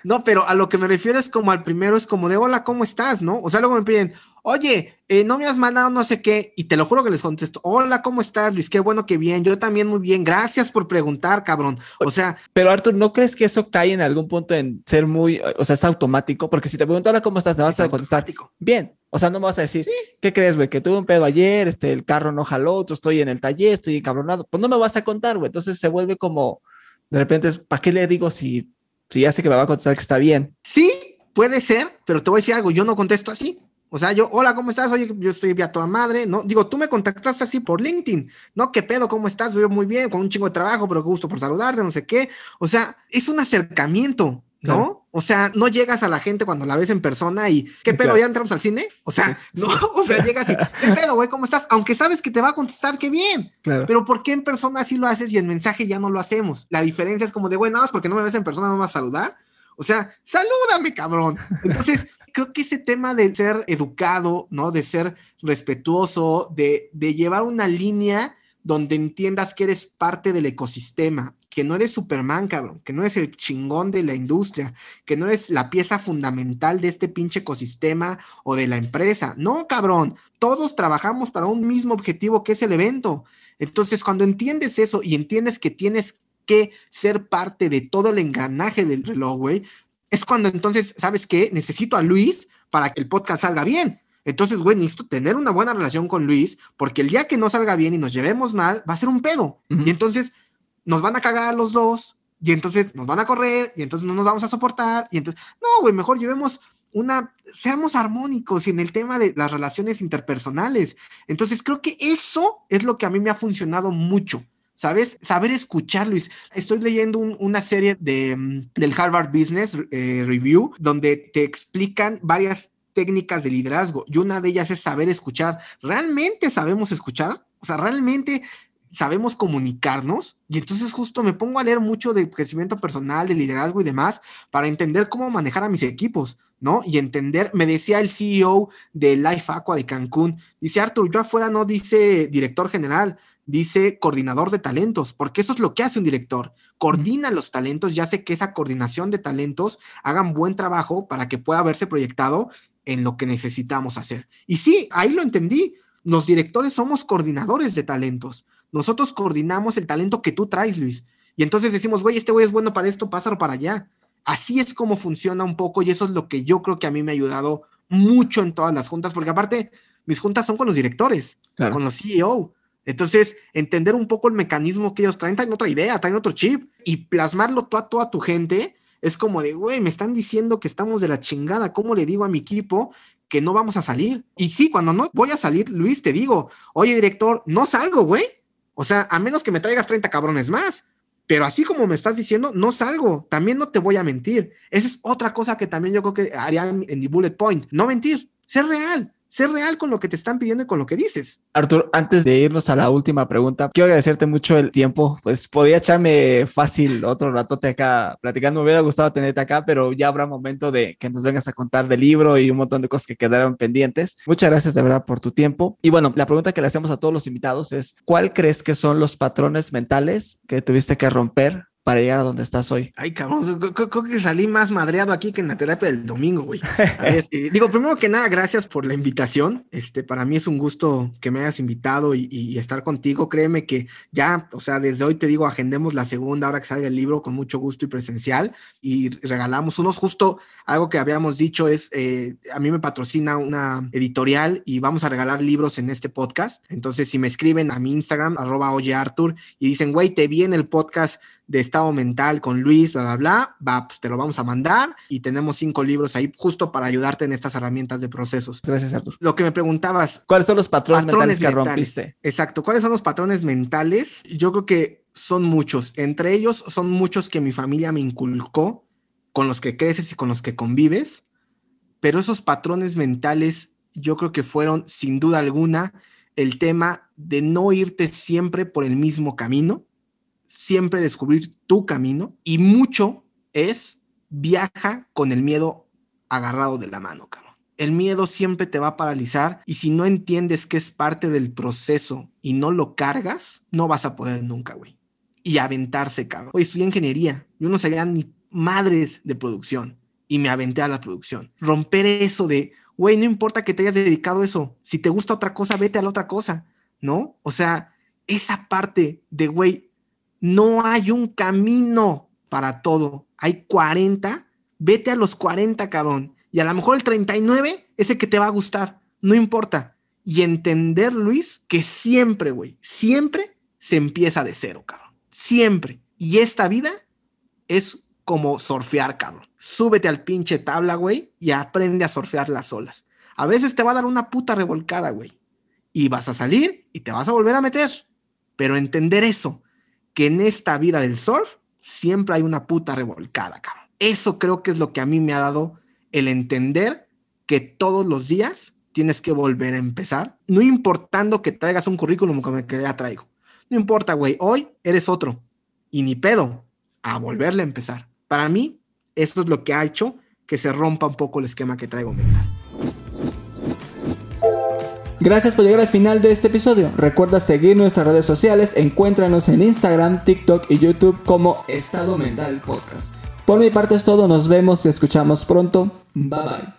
no, pero a lo que me refiero es como al primero, es como de, hola, ¿cómo estás? ¿No? O sea, luego me piden, oye, eh, no me has mandado no sé qué, y te lo juro que les contesto, hola, ¿cómo estás, Luis? Qué bueno que bien, yo también muy bien, gracias por preguntar, cabrón. O sea... Pero Arthur, ¿no crees que eso cae en algún punto en ser muy, o sea, es automático? Porque si te pregunto, hola, ¿cómo estás? Me vas a contestar, bien. O sea, no me vas a decir, ¿qué crees, güey? Que tuve un pedo ayer, este, el carro no jaló, otro estoy en el taller, estoy encabronado. Pues no me vas a contar, güey. Entonces se vuelve como, de repente, ¿para qué le digo si, si ya sé que me va a contestar que está bien? Sí, puede ser, pero te voy a decir algo, yo no contesto así. O sea, yo, hola, ¿cómo estás? Oye, yo estoy vía toda madre, ¿no? Digo, tú me contactaste así por LinkedIn, ¿no? ¿Qué pedo? ¿Cómo estás? Yo muy bien, con un chingo de trabajo, pero qué gusto por saludarte, no sé qué. O sea, es un acercamiento, ¿no? O sea, no llegas a la gente cuando la ves en persona y, ¿qué pedo? ¿Ya entramos al cine? O sea, no, (laughs) o sea, llegas y, ¿qué pedo, güey? ¿Cómo estás? Aunque sabes que te va a contestar, qué bien. Pero ¿por qué en persona sí lo haces y en mensaje ya no lo hacemos? La diferencia es como de, güey, nada más porque no me ves en persona, no me vas a saludar. O sea, salúdame, cabrón. Entonces, creo que ese tema de ser educado, ¿no? De ser respetuoso, de, de llevar una línea donde entiendas que eres parte del ecosistema, que no eres Superman, cabrón, que no eres el chingón de la industria, que no eres la pieza fundamental de este pinche ecosistema o de la empresa. No, cabrón, todos trabajamos para un mismo objetivo que es el evento. Entonces, cuando entiendes eso y entiendes que tienes que ser parte de todo el engranaje del reloj, güey, es cuando entonces, ¿sabes qué? Necesito a Luis para que el podcast salga bien. Entonces, güey, necesito tener una buena relación con Luis, porque el día que no salga bien y nos llevemos mal, va a ser un pedo. Y entonces nos van a cagar a los dos, y entonces nos van a correr, y entonces no nos vamos a soportar, y entonces, no, güey, mejor llevemos una, seamos armónicos en el tema de las relaciones interpersonales. Entonces, creo que eso es lo que a mí me ha funcionado mucho. ¿Sabes? Saber escuchar, Luis. Estoy leyendo una serie de, mm, del Harvard Business eh, Review donde te explican varias técnicas de liderazgo y una de ellas es saber escuchar. ¿Realmente sabemos escuchar? O sea, ¿realmente sabemos comunicarnos? Y entonces justo me pongo a leer mucho de crecimiento personal, de liderazgo y demás para entender cómo manejar a mis equipos. ¿no? Y entender, me decía el CEO de Life Aqua de Cancún, dice Arthur, yo afuera no dice director general, dice coordinador de talentos, porque eso es lo que hace un director. Coordina los talentos y hace que esa coordinación de talentos hagan buen trabajo para que pueda verse proyectado en lo que necesitamos hacer. Y sí, ahí lo entendí. Los directores somos coordinadores de talentos. Nosotros coordinamos el talento que tú traes, Luis. Y entonces decimos, güey, este güey es bueno para esto, pásalo para allá. Así es como funciona un poco y eso es lo que yo creo que a mí me ha ayudado mucho en todas las juntas, porque aparte mis juntas son con los directores, con los CEO. Entonces, entender un poco el mecanismo que ellos traen, traen otra idea, traen otro chip y plasmarlo tú a toda tu gente es como de, güey, me están diciendo que estamos de la chingada, ¿cómo le digo a mi equipo que no vamos a salir? Y sí, cuando no voy a salir, Luis, te digo, oye, director, no salgo, güey. O sea, a menos que me traigas 30 cabrones más. Pero así como me estás diciendo, no salgo. También no te voy a mentir. Esa es otra cosa que también yo creo que haría en, en bullet point. No mentir, ser real ser real con lo que te están pidiendo y con lo que dices. Artur, antes de irnos a la última pregunta, quiero agradecerte mucho el tiempo. Pues podía echarme fácil otro ratote acá platicando. Me hubiera gustado tenerte acá, pero ya habrá momento de que nos vengas a contar del libro y un montón de cosas que quedaron pendientes. Muchas gracias de verdad por tu tiempo. Y bueno, la pregunta que le hacemos a todos los invitados es, ¿cuál crees que son los patrones mentales que tuviste que romper para llegar a donde estás hoy? Ay, cabrón, creo, que salí más madreado aquí que en la terapia del domingo, güey. A ver, eh, digo, primero que nada, gracias por la invitación. Este, para mí es un gusto que me hayas invitado y, estar contigo. Créeme que ya, o sea, desde hoy te digo, agendemos la segunda hora que salga el libro con mucho gusto y presencial y regalamos unos. Justo algo que habíamos dicho es, eh, a mí me patrocina una editorial y vamos a regalar libros en este podcast. Entonces, si me escriben a mi Instagram, arroba oye Arthur, y dicen, güey, te vi en el podcast de estado mental con Luis, bla, bla, bla, va, pues te lo vamos a mandar y tenemos cinco libros ahí justo para ayudarte en estas herramientas de procesos. Gracias, Artur. Lo que me preguntabas. ¿Cuáles son los patrones, mentales que rompiste? Exacto. ¿Cuáles son los patrones mentales? Yo creo que son muchos. Entre ellos son muchos que mi familia me inculcó, con los que creces y con los que convives. Pero esos patrones mentales yo creo que fueron sin duda alguna el tema de no irte siempre por el mismo camino siempre descubrir tu camino y mucho es viaja con el miedo agarrado de la mano, cabrón. El miedo siempre te va a paralizar y si no entiendes que es parte del proceso y no lo cargas, no vas a poder nunca, güey. Y aventarse, cabrón. Oye, estudié ingeniería. Yo no sabía ni madres de producción y me aventé a la producción. Romper eso de, güey, no importa que te hayas dedicado eso. Si te gusta otra cosa, vete a la otra cosa, ¿no? O sea, esa parte de, güey, no hay un camino para todo. Hay 40. Vete a los 40, cabrón. Y a lo mejor el 39 es el que te va a gustar. No importa. Y entender, Luis, que siempre, güey, siempre se empieza de cero, cabrón. Siempre. Y esta vida es como surfear, cabrón. Súbete al pinche tabla, güey, y aprende a surfear las olas. A veces te va a dar una puta revolcada, güey. Y vas a salir y te vas a volver a meter. Pero entender eso, que en esta vida del surf siempre hay una puta revolcada, cabrón. Eso creo que es lo que a mí me ha dado el entender que todos los días tienes que volver a empezar, no importando que traigas un currículum como el que ya traigo. No importa, güey, hoy eres otro y ni pedo a volverle a empezar. Para mí, eso es lo que ha hecho que se rompa un poco el esquema que traigo mental. Gracias por llegar al final de este episodio. Recuerda seguir nuestras redes sociales, encuéntranos en Instagram, TikTok y YouTube como Estado Mental Podcast. Por mi parte es todo, nos vemos y escuchamos pronto. Bye bye.